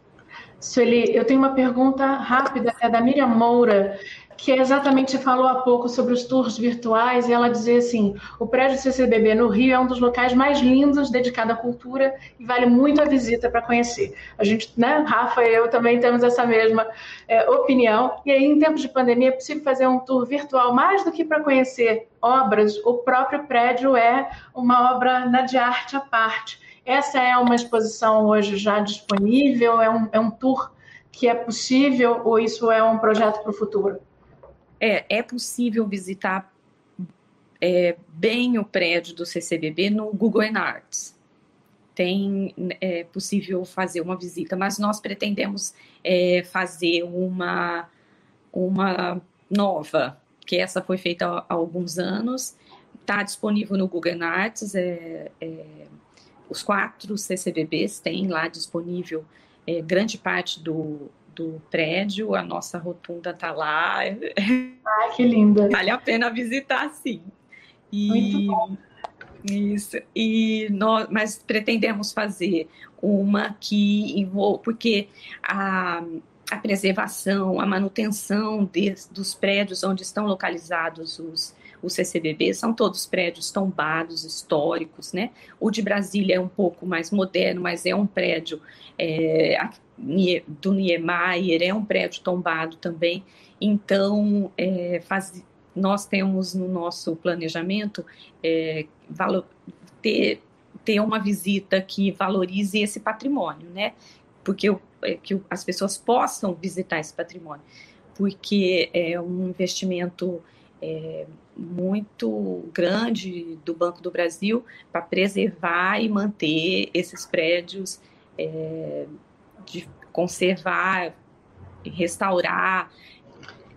Sueli, eu tenho uma pergunta rápida, é da Miriam Moura, que exatamente, falou há pouco sobre os tours virtuais, e ela dizia assim, o prédio CCBB no Rio é um dos locais mais lindos dedicado à cultura e vale muito a visita para conhecer. A gente, né, Rafa e eu também temos essa mesma é, opinião, e aí em tempos de pandemia é possível fazer um tour virtual mais do que para conhecer obras, o próprio prédio é uma obra né, de arte à parte. Essa é uma exposição hoje já disponível, é um, é um tour que é possível ou isso é um projeto para o futuro? É, é possível visitar é, bem o prédio do CCBB no Google Arts. Tem é possível fazer uma visita, mas nós pretendemos é, fazer uma, uma nova, que essa foi feita há, há alguns anos, está disponível no Google Arts, é, é, os quatro CCBBs têm lá disponível é, grande parte do, do prédio, a nossa rotunda está lá. <laughs> Ai, que linda! Vale a pena visitar, sim. E, Muito bom. Isso. E nós, mas pretendemos fazer uma que envolva, porque a, a preservação, a manutenção de, dos prédios onde estão localizados os, os CCBB são todos prédios tombados, históricos, né? O de Brasília é um pouco mais moderno, mas é um prédio é, do Niemeyer, é um prédio tombado também. Então, é, faz, nós temos no nosso planejamento é, valor, ter, ter uma visita que valorize esse patrimônio, né? Porque é, que as pessoas possam visitar esse patrimônio, porque é um investimento é, muito grande do Banco do Brasil para preservar e manter esses prédios é, de conservar, restaurar.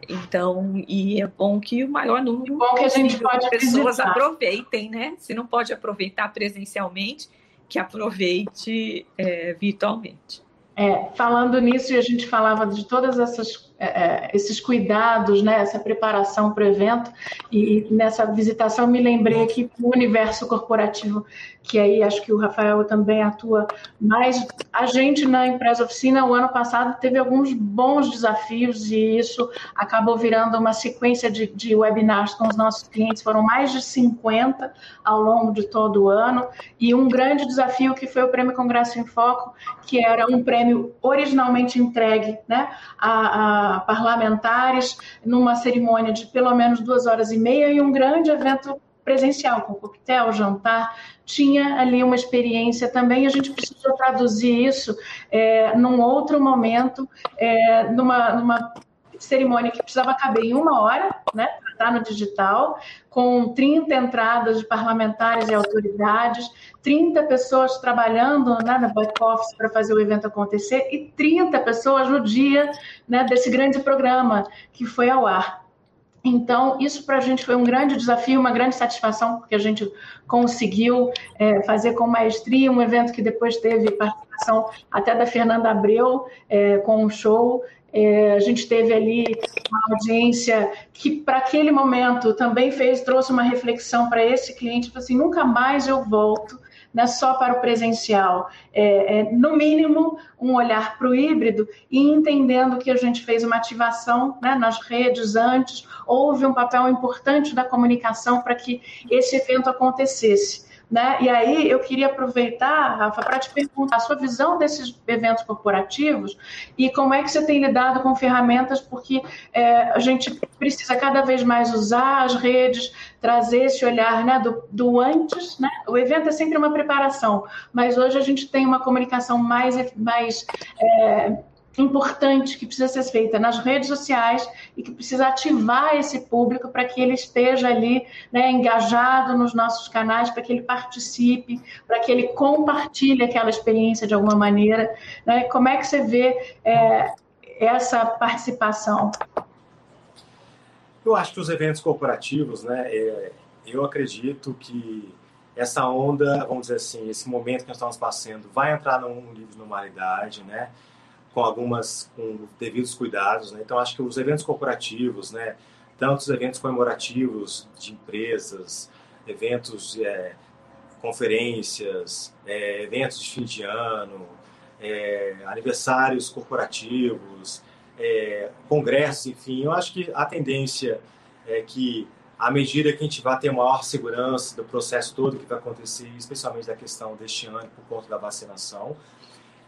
Então, e é bom que o maior número bom que a gente pode de pessoas visitar. aproveitem, né? Se não pode aproveitar presencialmente, que aproveite é, virtualmente. É, falando nisso, a gente falava de todas essas é, é, esses cuidados, né, essa preparação para o evento. E nessa visitação me lembrei aqui do universo corporativo, que aí acho que o Rafael também atua mais. A gente na empresa oficina, o ano passado, teve alguns bons desafios e isso acabou virando uma sequência de, de webinars com os nossos clientes. Foram mais de 50 ao longo de todo o ano. E um grande desafio que foi o Prêmio Congresso em Foco, que era um prêmio originalmente entregue né, a, a parlamentares numa cerimônia de pelo menos duas horas e meia e um grande evento presencial, com coquetel, jantar, tinha ali uma experiência também, a gente precisou traduzir isso é, num outro momento, é, numa, numa cerimônia que precisava caber em uma hora, né, estar no digital, com 30 entradas de parlamentares e autoridades, 30 pessoas trabalhando né, na back-office para fazer o evento acontecer e 30 pessoas no dia né, desse grande programa que foi ao ar. Então, isso para a gente foi um grande desafio, uma grande satisfação, porque a gente conseguiu é, fazer com maestria um evento que depois teve participação até da Fernanda Abreu é, com um show É, a gente teve ali uma audiência que, para aquele momento, também fez, trouxe uma reflexão para esse cliente, tipo assim, nunca mais eu volto né, só para o presencial. É, é, no mínimo, um olhar para o híbrido e entendendo que a gente fez uma ativação né, nas redes antes, houve um papel importante da comunicação para que esse evento acontecesse. Né? E aí eu queria aproveitar, Rafa, para te perguntar a sua visão desses eventos corporativos e como é que você tem lidado com ferramentas, porque é, a gente precisa cada vez mais usar as redes, trazer esse olhar né, do, do antes. Né? O evento é sempre uma preparação, mas hoje a gente tem uma comunicação mais, mais é, importante que precisa ser feita nas redes sociais e que precisa ativar esse público para que ele esteja ali né, engajado nos nossos canais, para que ele participe, para que ele compartilhe aquela experiência de alguma maneira. Né? Como é que você vê é, essa participação? Eu acho que os eventos corporativos, né, é, eu acredito que essa onda, vamos dizer assim, esse momento que nós estamos passando, vai entrar num nível de normalidade, né? Com algumas com devidos cuidados. Né? Então, acho que os eventos corporativos, né, tanto os eventos comemorativos de empresas, eventos, é, conferências, é, eventos de fim de ano, é, aniversários corporativos, é, congressos, enfim, eu acho que a tendência é que à medida que a gente vai ter maior segurança do processo todo que vai acontecer, especialmente da questão deste ano por conta da vacinação,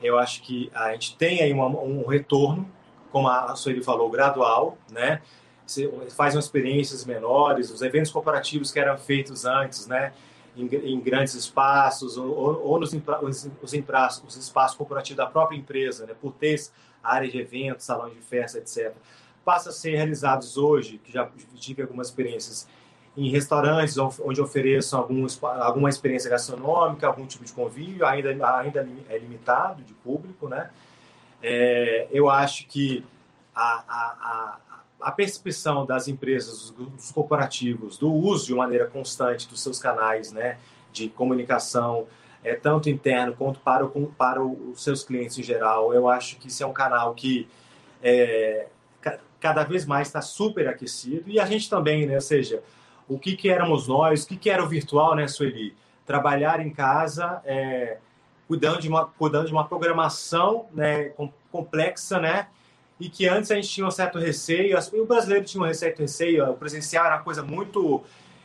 eu acho que a gente tem aí uma, um retorno, como a Sueli falou, gradual, né? Você faz experiências menores, os eventos corporativos que eram feitos antes, né? Em, em grandes espaços ou, ou nos os, os, os espaços corporativos da própria empresa, né? Por ter área de eventos, salões de festa, etc. Passa a ser realizados hoje, que já tive algumas experiências em restaurantes onde ofereçam alguma experiência gastronômica, algum tipo de convívio, ainda, ainda é limitado de público, né? É, eu acho que a, a, a, a, percepção das empresas, dos corporativos, do uso de maneira constante dos seus canais né, de comunicação, é, tanto interno quanto para, o, para os seus clientes em geral, eu acho que isso é um canal que é, cada vez mais está super aquecido e a gente também, né? Ou seja, o que, que éramos nós, o que, que era o virtual, né, Sueli? Trabalhar em casa, é, cuidando, de uma, cuidando de uma programação né, complexa, né? E que antes a gente tinha um certo receio, o brasileiro tinha um certo receio, o presencial era uma coisa muito,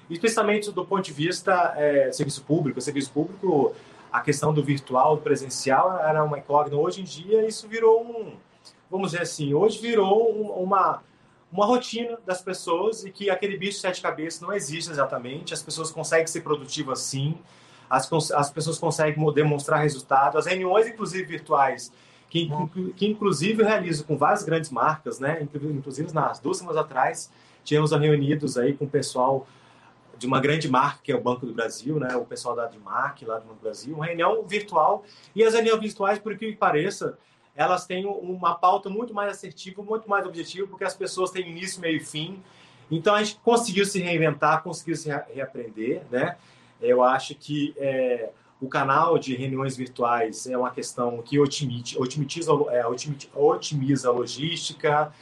especialmente do ponto de vista é, serviço público. Serviço público, a questão do virtual, do presencial era uma incógnita. Hoje em dia isso virou um, vamos dizer assim, hoje virou uma uma rotina das pessoas e que aquele bicho de sete cabeças não existe exatamente. As pessoas conseguem ser produtivas sim, as, as pessoas conseguem demonstrar resultado. As reuniões, inclusive virtuais, que, que inclusive eu realizo com várias grandes marcas, né? Inclusive nas duas semanas atrás, tínhamos reunidos aí com o pessoal de uma grande marca, que é o Banco do Brasil, né? O pessoal da Admark, lá do Banco do Brasil, uma reunião virtual. E as reuniões virtuais, por que pareça, elas têm uma pauta muito mais assertiva, muito mais objetiva, porque as pessoas têm início, meio e fim. Então a gente conseguiu se reinventar, conseguiu se reaprender, né? Eu acho que é, o canal de reuniões virtuais é uma questão que otimiza, otimiza, é, otimiza a logística.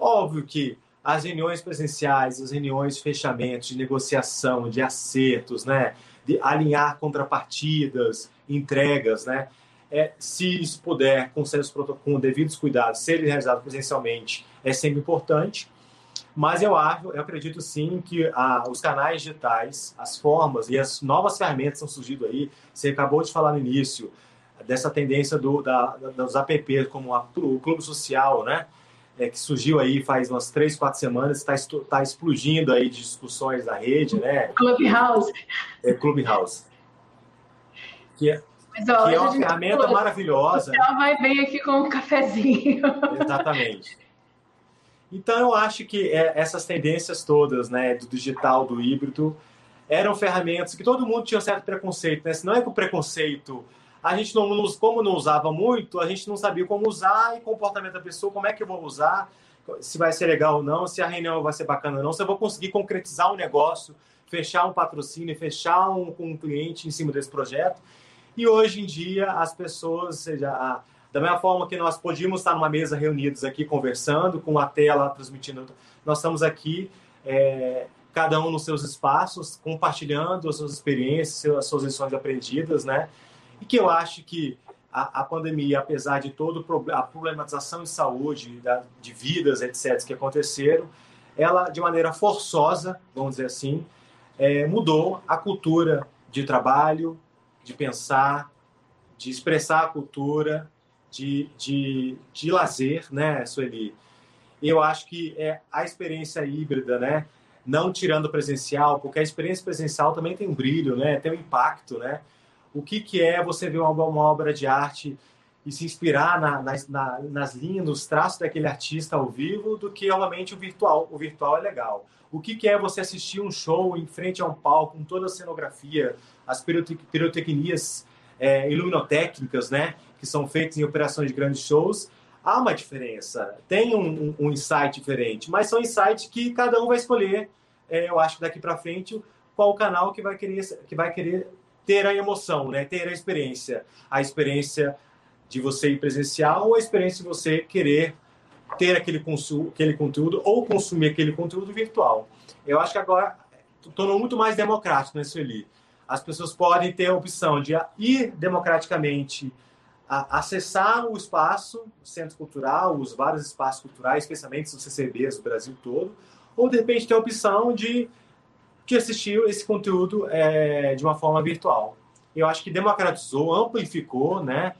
Óbvio que as reuniões presenciais, as reuniões de fechamento, de negociação, de acertos, né? De alinhar contrapartidas, entregas, né? É, se isso puder, com com devidos cuidados, ser realizado presencialmente, é sempre importante. Mas eu, acho, eu acredito sim que os canais digitais, as formas e as novas ferramentas estão surgindo aí. Você acabou de falar no início dessa tendência do, da, dos apps, como a, o Clube Social, né? É, que surgiu aí faz umas três, quatro semanas, está tá explodindo aí de discussões da rede, né? Clubhouse. É, Clubhouse. Que é, mas, ó, que é uma ferramenta falou, maravilhosa. Ela vai bem aqui com um cafezinho. Exatamente. Então eu acho que é, essas tendências todas, né, do digital, do híbrido, eram ferramentas que todo mundo tinha um certo preconceito, né? Se não é que o preconceito, a gente não, como não usava muito, a gente não sabia como usar e comportamento da pessoa, como é que eu vou usar, se vai ser legal ou não, se a reunião vai ser bacana ou não, se eu vou conseguir concretizar um negócio, fechar um patrocínio, fechar um, um cliente em cima desse projeto. E hoje em dia as pessoas, seja, a, Da mesma forma que nós podíamos estar numa mesa reunidos aqui conversando, com a tela transmitindo, nós estamos aqui, é, cada um nos seus espaços, compartilhando as suas experiências, as suas lições aprendidas, né? E que eu acho que a, a pandemia, apesar de toda a problematização de saúde, da, de vidas, etc., que aconteceram, ela, de maneira forçosa, vamos dizer assim, é, mudou a cultura de trabalho, de pensar, de expressar a cultura, de, de, de lazer, né, Sueli? Eu acho que é a experiência híbrida, né? Não tirando o presencial, porque a experiência presencial também tem um brilho, né? Tem um impacto, né? O que, que é você ver uma, uma obra de arte e se inspirar na, nas, na, nas linhas, nos traços daquele artista ao vivo, do que realmente o virtual. O virtual é legal. O que, que é você assistir um show em frente a um palco, com toda a cenografia, as pirotecnias é, iluminotécnicas, né? que são feitos em operações de grandes shows, há uma diferença, tem um, um, insight diferente, mas são insights que cada um vai escolher, é, eu acho, daqui para frente, qual canal que vai querer, que vai querer ter a emoção, né? ter a experiência. A experiência de você ir presencial ou a experiência de você querer ter aquele, aquele conteúdo ou consumir aquele conteúdo virtual. Eu acho que agora tornou muito mais democrático nesse ali. As pessoas podem ter a opção de ir democraticamente acessar o espaço, o centro cultural, os vários espaços culturais, especialmente os CCBs do Brasil todo, ou de repente ter a opção de, de assistir esse conteúdo é, de uma forma virtual. Eu acho que democratizou, amplificou né,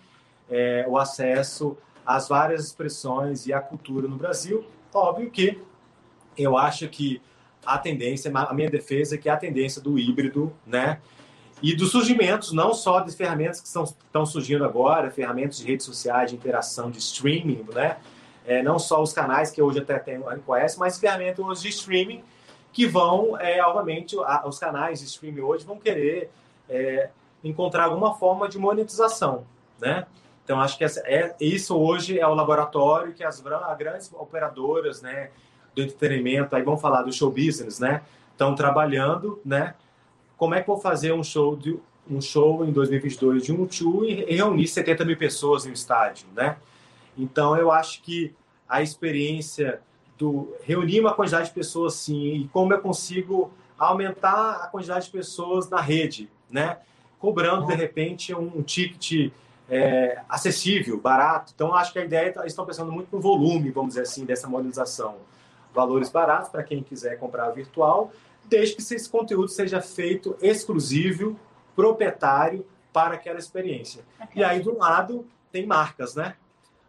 é, o acesso às várias expressões e à cultura no Brasil. Óbvio que eu acho que a tendência, a minha defesa é que a tendência do híbrido, né, e dos surgimentos, não só das ferramentas que estão, estão surgindo agora, ferramentas de redes sociais, de interação, de streaming, né? É, não só os canais que hoje até tem, conhece, mas ferramentas de streaming que vão, é, obviamente, a, os canais de streaming hoje vão querer é, encontrar alguma forma de monetização, né? Então, acho que essa, é, isso hoje é o laboratório que as, as grandes operadoras, né, do entretenimento, aí vão falar do show business, né, estão trabalhando, né, como é que vou fazer um show de um show em 2022 de um tio e reunir 70 mil pessoas no estádio, né? Então eu acho que a experiência do reunir uma quantidade de pessoas sim e como eu consigo aumentar a quantidade de pessoas na rede, né? Cobrando de repente um ticket é, acessível, barato. Então acho que a ideia eles estão pensando muito no volume, vamos dizer assim, dessa modernização. Valores baratos para quem quiser comprar virtual desde que esse conteúdo seja feito exclusivo, proprietário para aquela experiência. Okay. E aí, do lado, tem marcas, né?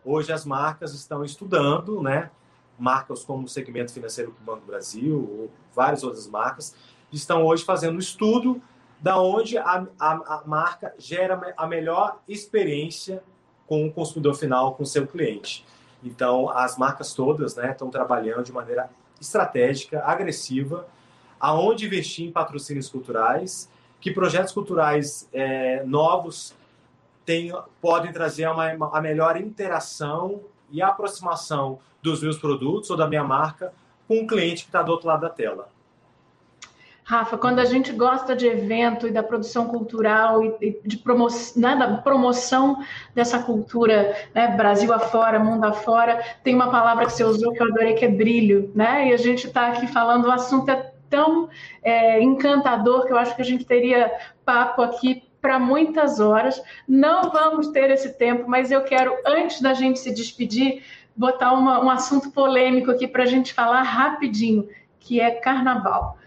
Hoje as marcas estão estudando, né? Marcas como o Segmento Financeiro do Banco do Brasil, ou várias outras marcas, estão hoje fazendo um estudo da onde a, a, a marca gera a melhor experiência com o consumidor final, com o seu cliente. Então, as marcas todas né, estão trabalhando de maneira estratégica, agressiva, aonde investir em patrocínios culturais, que projetos culturais é, novos tem, podem trazer uma, uma, a melhor interação e aproximação dos meus produtos ou da minha marca com o cliente que está do outro lado da tela. Rafa, quando a gente gosta de evento e da produção cultural e de promo né, da promoção dessa cultura, né, Brasil afora, mundo afora, tem uma palavra que você usou que eu adorei, que é brilho, né? E a gente está aqui falando, o assunto é tão é, encantador que eu acho que a gente teria papo aqui para muitas horas. Não vamos ter esse tempo, mas eu quero, antes da gente se despedir, botar uma, um assunto polêmico aqui para a gente falar rapidinho, que é carnaval.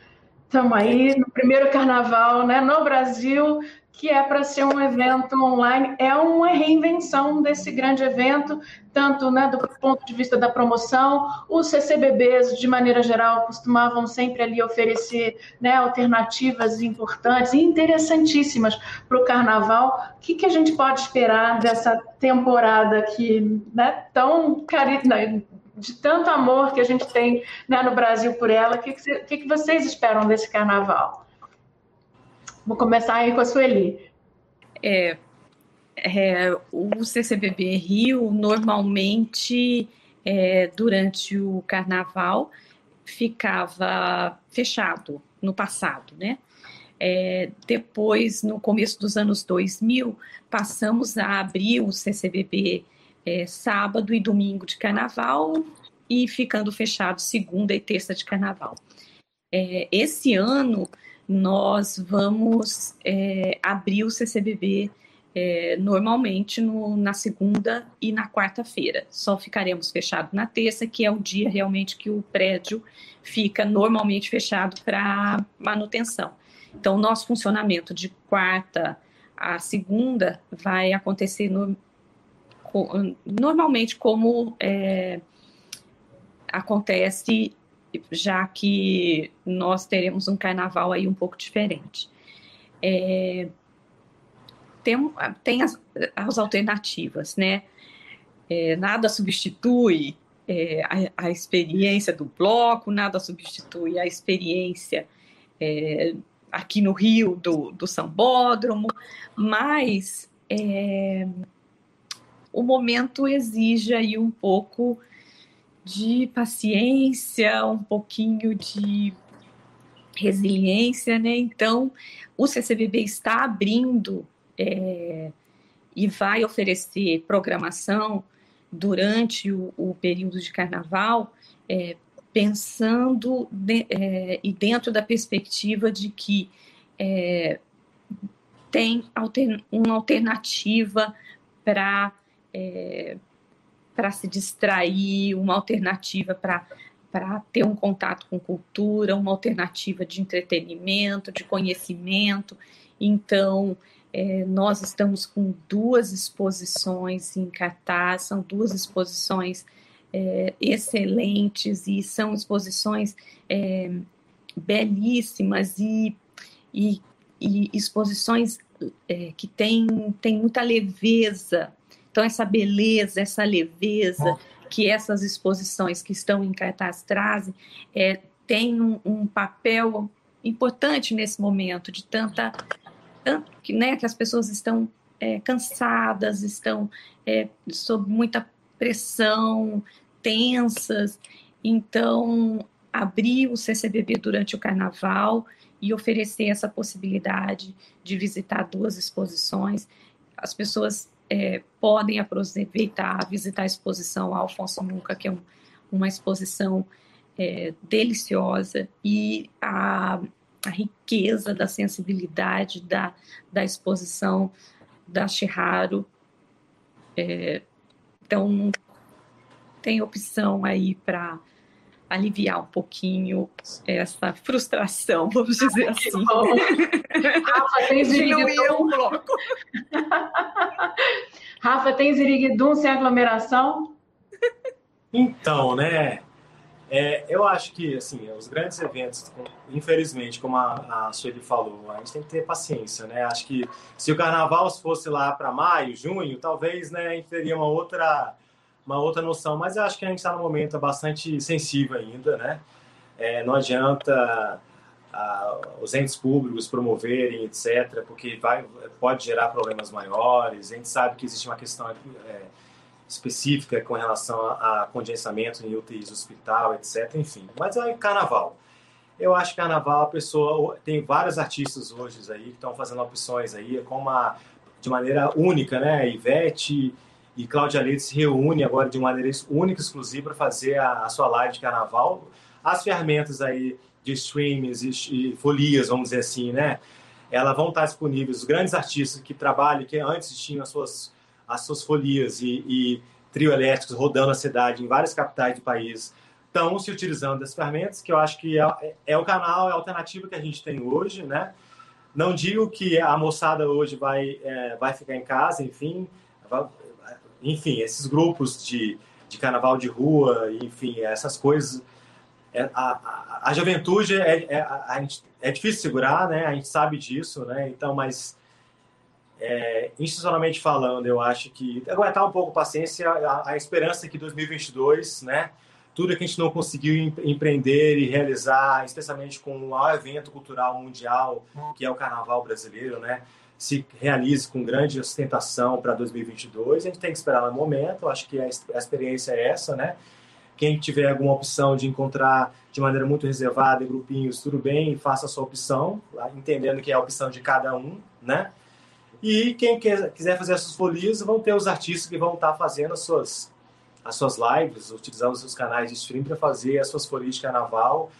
Estamos aí no primeiro carnaval né, no Brasil, que é para ser um evento online, é uma reinvenção desse grande evento, tanto né, do ponto de vista da promoção, os CCBBs, de maneira geral, costumavam sempre ali oferecer né, alternativas importantes e interessantíssimas para o carnaval. O que, que a gente pode esperar dessa temporada aqui, né, tão carinhosa, né, de tanto amor que a gente tem né, no Brasil por ela? O que, que, que vocês esperam desse carnaval? Vou começar aí com a Sueli. É, é, o CCBB Rio, normalmente, é, durante o carnaval, ficava fechado no passado, né? É, depois, no começo dos anos 2000, passamos a abrir o CCBB é, sábado e domingo de carnaval e ficando fechado segunda e terça de carnaval. É, esse ano nós vamos é, abrir o CCBB é, normalmente no, na segunda e na quarta-feira. Só ficaremos fechados na terça, que é o dia realmente que o prédio fica normalmente fechado para manutenção. Então, nosso funcionamento de quarta a segunda vai acontecer no, normalmente como é, acontece, já que nós teremos um carnaval aí um pouco diferente. É, tem, tem as, as alternativas, né? É, nada substitui é, a, a, experiência do bloco, nada substitui a experiência é, aqui no Rio do, do Sambódromo, mas é, o momento exige aí um pouco de paciência, um pouquinho de resiliência, né? Então, o CCBB está abrindo é, e vai oferecer programação durante o, o período de carnaval, é, pensando de, é, e dentro da perspectiva de que é, tem alter, uma alternativa para é, para se distrair, uma alternativa para para ter um contato com cultura, uma alternativa de entretenimento, de conhecimento. Então, é, nós estamos com duas exposições em cartaz, são duas exposições é, excelentes e são exposições é, belíssimas e, e, e exposições é, que têm tem muita leveza. Então, essa beleza, essa leveza que essas exposições que estão em cartaz trazem, é, tem um, um papel importante nesse momento de tanta que, né, que as pessoas estão é, cansadas, estão é, sob muita pressão, tensas. Então, abrir o CCBB durante o carnaval e oferecer essa possibilidade de visitar duas exposições. As pessoas é, podem aproveitar, visitar a exposição Alfonso Nuca, que é um, uma exposição é, deliciosa, e a a riqueza da sensibilidade da, da exposição da Chiharo. É, então, tem opção aí para aliviar um pouquinho essa frustração, <laughs> vamos dizer assim. Rafa, tem ziriguidum? <laughs> Rafa, tem ziriguidum sem aglomeração? Então, né? É, eu acho que, assim, os grandes eventos, infelizmente, como a, a Sueli falou, a gente tem que ter paciência, né? Acho que se o carnaval fosse lá para maio, junho, talvez, né, a gente teria uma outra, uma outra noção. Mas eu acho que a gente está num momento bastante sensível ainda, né? É, não adianta a, os entes públicos promoverem, etc., porque vai, pode gerar problemas maiores. A gente sabe que existe uma questão... É, específica com relação a, a condicionamento em UTIs hospital, etc. Enfim, mas é carnaval. Eu acho que carnaval a pessoa tem vários artistas hoje aí que estão fazendo opções aí com uma de maneira única, né? Ivete e Cláudia Leite se reúnem agora de maneira única, exclusiva para fazer a, a, sua live de carnaval. As ferramentas aí de streams e, e folias, vamos dizer assim, né? Elas vão estar disponíveis. Os grandes artistas que trabalham, que antes tinham as suas as suas folias e, e trio elétricos rodando a cidade em várias capitais do país estão se utilizando das ferramentas, que eu acho que é, é o canal, é a alternativa que a gente tem hoje, né? Não digo que a moçada hoje vai, é, vai ficar em casa, enfim, enfim, esses grupos de, de carnaval de rua, enfim, essas coisas. É, a, a, a, juventude é, é, a, gente, é difícil segurar, né? A gente sabe disso, né? Então, mas é, institucionalmente falando, eu acho que aguentar um pouco paciência, a, a esperança que 2022, né, tudo que a gente não conseguiu empreender e realizar, especialmente com o maior evento cultural mundial, que é o Carnaval brasileiro, né, se realize com grande ostentação para 2022. A gente tem que esperar no momento, acho que a, experiência é essa, né? Quem tiver alguma opção de encontrar de maneira muito reservada em grupinhos, tudo bem, faça a sua opção, entendendo que é a opção de cada um, né? E quem quiser fazer essas folias, vão ter os artistas que vão estar fazendo as suas, as suas lives, utilizando os seus canais de stream para fazer as suas folias de carnaval.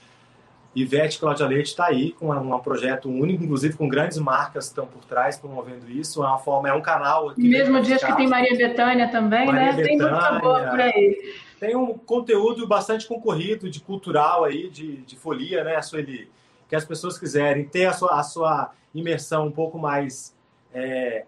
Ivete Cláudia Leite está aí com um, projeto único, inclusive com grandes marcas que estão por trás promovendo isso. É uma forma, é um canal. Mesmo dia que tem Maria Bethânia também, Maria né? Bethânia, tem muita boa por aí. Tem um conteúdo bastante concorrido de cultural aí, de, de folia, né, Sueli? Que as pessoas quiserem ter a sua, a sua imersão um pouco mais é,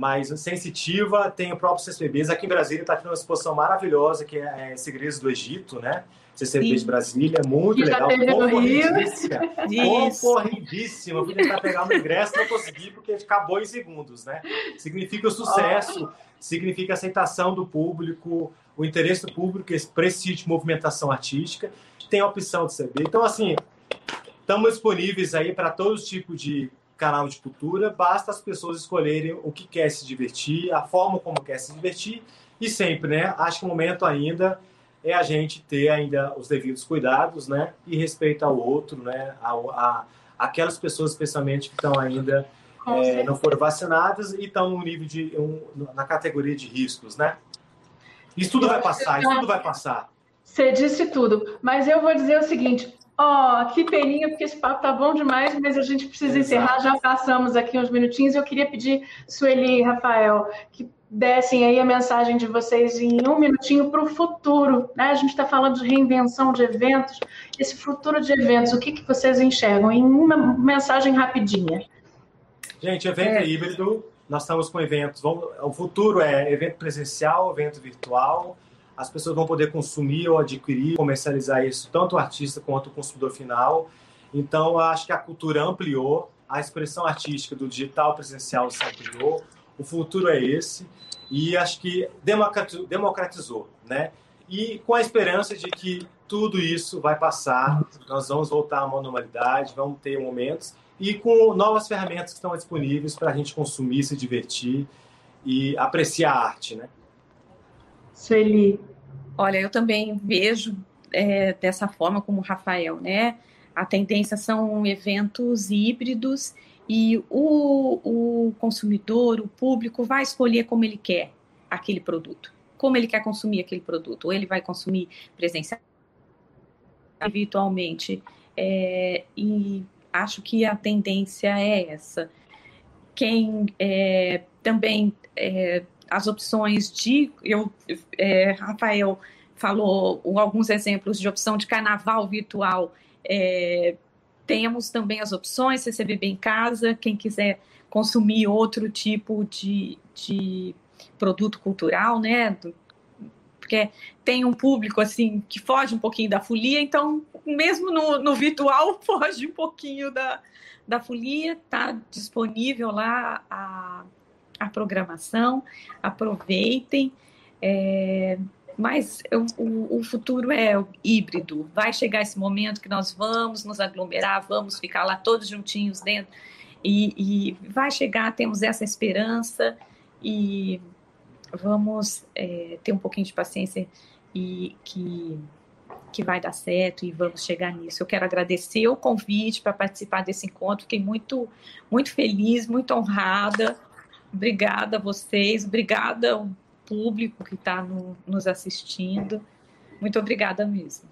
mais sensitiva, tem o próprio CCBs. Aqui em Brasília está tendo uma exposição maravilhosa, que é, é Segredos do Egito, né? CCB de Brasília, muito legal. Concorridíssima. <laughs> Concorridíssima. Eu fui tentar pegar um ingresso, não consegui, porque acabou em segundos, né? Significa o sucesso, oh. significa a aceitação do público, o interesse do público, esse prestígio de movimentação artística. Tem a opção de CB. Então, assim, estamos disponíveis aí para todo tipo de canal de cultura, basta as pessoas escolherem o que quer se divertir, a forma como quer se divertir e sempre, né? Acho que o momento ainda é a gente ter ainda os devidos cuidados, né? E respeito ao outro, né? A, a aquelas pessoas, especialmente, que estão ainda é, não foram vacinadas e estão no nível de um, na categoria de riscos, né? Isso tudo vai passar, isso tudo vai passar. Você disse tudo, mas eu vou dizer o seguinte: Ó, oh, que peninha, porque esse papo tá bom demais, mas a gente precisa Exato. encerrar. Já passamos aqui uns minutinhos. Eu queria pedir, Sueli e Rafael, que dessem aí a mensagem de vocês em um minutinho para o futuro. Né? A gente está falando de reinvenção de eventos. Esse futuro de eventos, o que, que vocês enxergam? Em uma mensagem rapidinha. Gente, evento é. híbrido. Nós estamos com eventos. Vamos, o futuro é evento presencial, evento virtual as pessoas vão poder consumir ou adquirir, comercializar isso, tanto o artista quanto o consumidor final. Então, acho que a cultura ampliou, a expressão artística do digital presencial se ampliou, o futuro é esse, e acho que democratizou, né? E com a esperança de que tudo isso vai passar, nós vamos voltar a uma normalidade, vamos ter momentos, e com novas ferramentas que estão disponíveis para a gente consumir, se divertir e apreciar a arte, né? Sueli. Olha, eu também vejo é, dessa forma como o Rafael, né? A tendência são eventos híbridos e o, o consumidor, o público, vai escolher como ele quer aquele produto, como ele quer consumir aquele produto. Ou ele vai consumir presencialmente, virtualmente. É, e acho que a tendência é essa. Quem é, também é, as opções de. Eu, é, Rafael falou alguns exemplos de opção de carnaval virtual. É, temos também as opções CCBB em casa, quem quiser consumir outro tipo de, de produto cultural, né? Porque tem um público assim que foge um pouquinho da folia, então mesmo no, no virtual <laughs> foge um pouquinho da, da folia, está disponível lá a a programação, aproveitem. É, mas o, o, futuro é híbrido. Vai chegar esse momento que nós vamos nos aglomerar, vamos ficar lá todos juntinhos dentro. E, e vai chegar, temos essa esperança e vamos é, ter um pouquinho de paciência e que, que vai dar certo e vamos chegar nisso. Eu quero agradecer o convite para participar desse encontro. Fiquei muito, muito feliz, muito honrada Obrigada a vocês, obrigada ao público que está no, nos assistindo. Muito obrigada mesmo.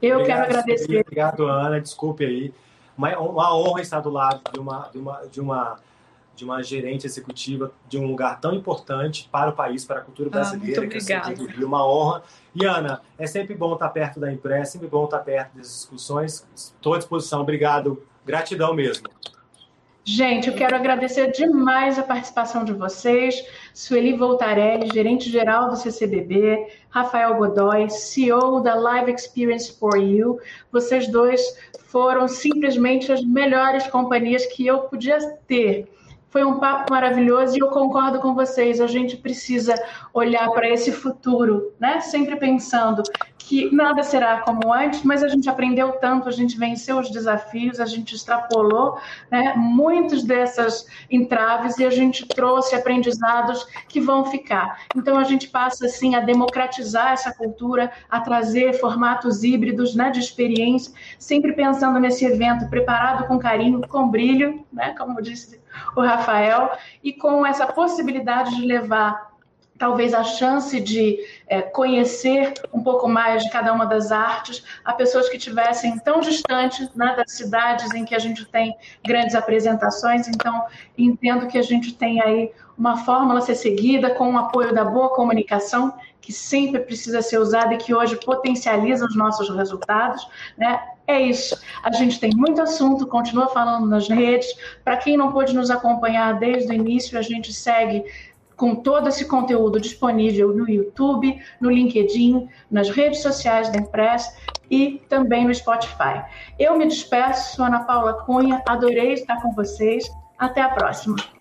Eu obrigado, quero agradecer. Obrigado, Ana. Desculpe aí. Uma, uma honra estar do lado de uma, de uma, de uma de uma gerente executiva de um lugar tão importante para o país, para a cultura brasileira. Ah, muito obrigada. Que é uma honra. E, Ana, é sempre bom estar perto da imprensa, é sempre bom estar perto das discussões. Estou à disposição. Obrigado. Gratidão mesmo. Gente, eu quero agradecer demais a participação de vocês. Sueli Voltarelli, gerente geral do CCBB, Rafael Godoy, CEO da Live Experience for You. Vocês dois foram simplesmente as melhores companhias que eu podia ter. Foi um papo maravilhoso e eu concordo com vocês. A gente precisa olhar para esse futuro, né? Sempre pensando que nada será como antes, mas a gente aprendeu tanto, a gente venceu os desafios, a gente extrapolou né, muitas dessas entraves e a gente trouxe aprendizados que vão ficar. Então a gente passa assim a democratizar essa cultura, a trazer formatos híbridos né, de experiência, sempre pensando nesse evento preparado com carinho, com brilho, né, como disse o Rafael, e com essa possibilidade de levar talvez a chance de é, conhecer um pouco mais de cada uma das artes a pessoas que estivessem tão distantes né, das cidades em que a gente tem grandes apresentações. Então, entendo que a gente tem aí uma fórmula a ser seguida com o apoio da boa comunicação, que sempre precisa ser usada e que hoje potencializa os nossos resultados. Né? É isso. A gente tem muito assunto, continua falando nas redes. Para quem não pôde nos acompanhar desde o início, a gente segue com todo esse conteúdo disponível no YouTube, no LinkedIn, nas redes sociais da Impress e também no Spotify. Eu me despeço, sou Ana Paula Cunha, adorei estar com vocês. Até a próxima.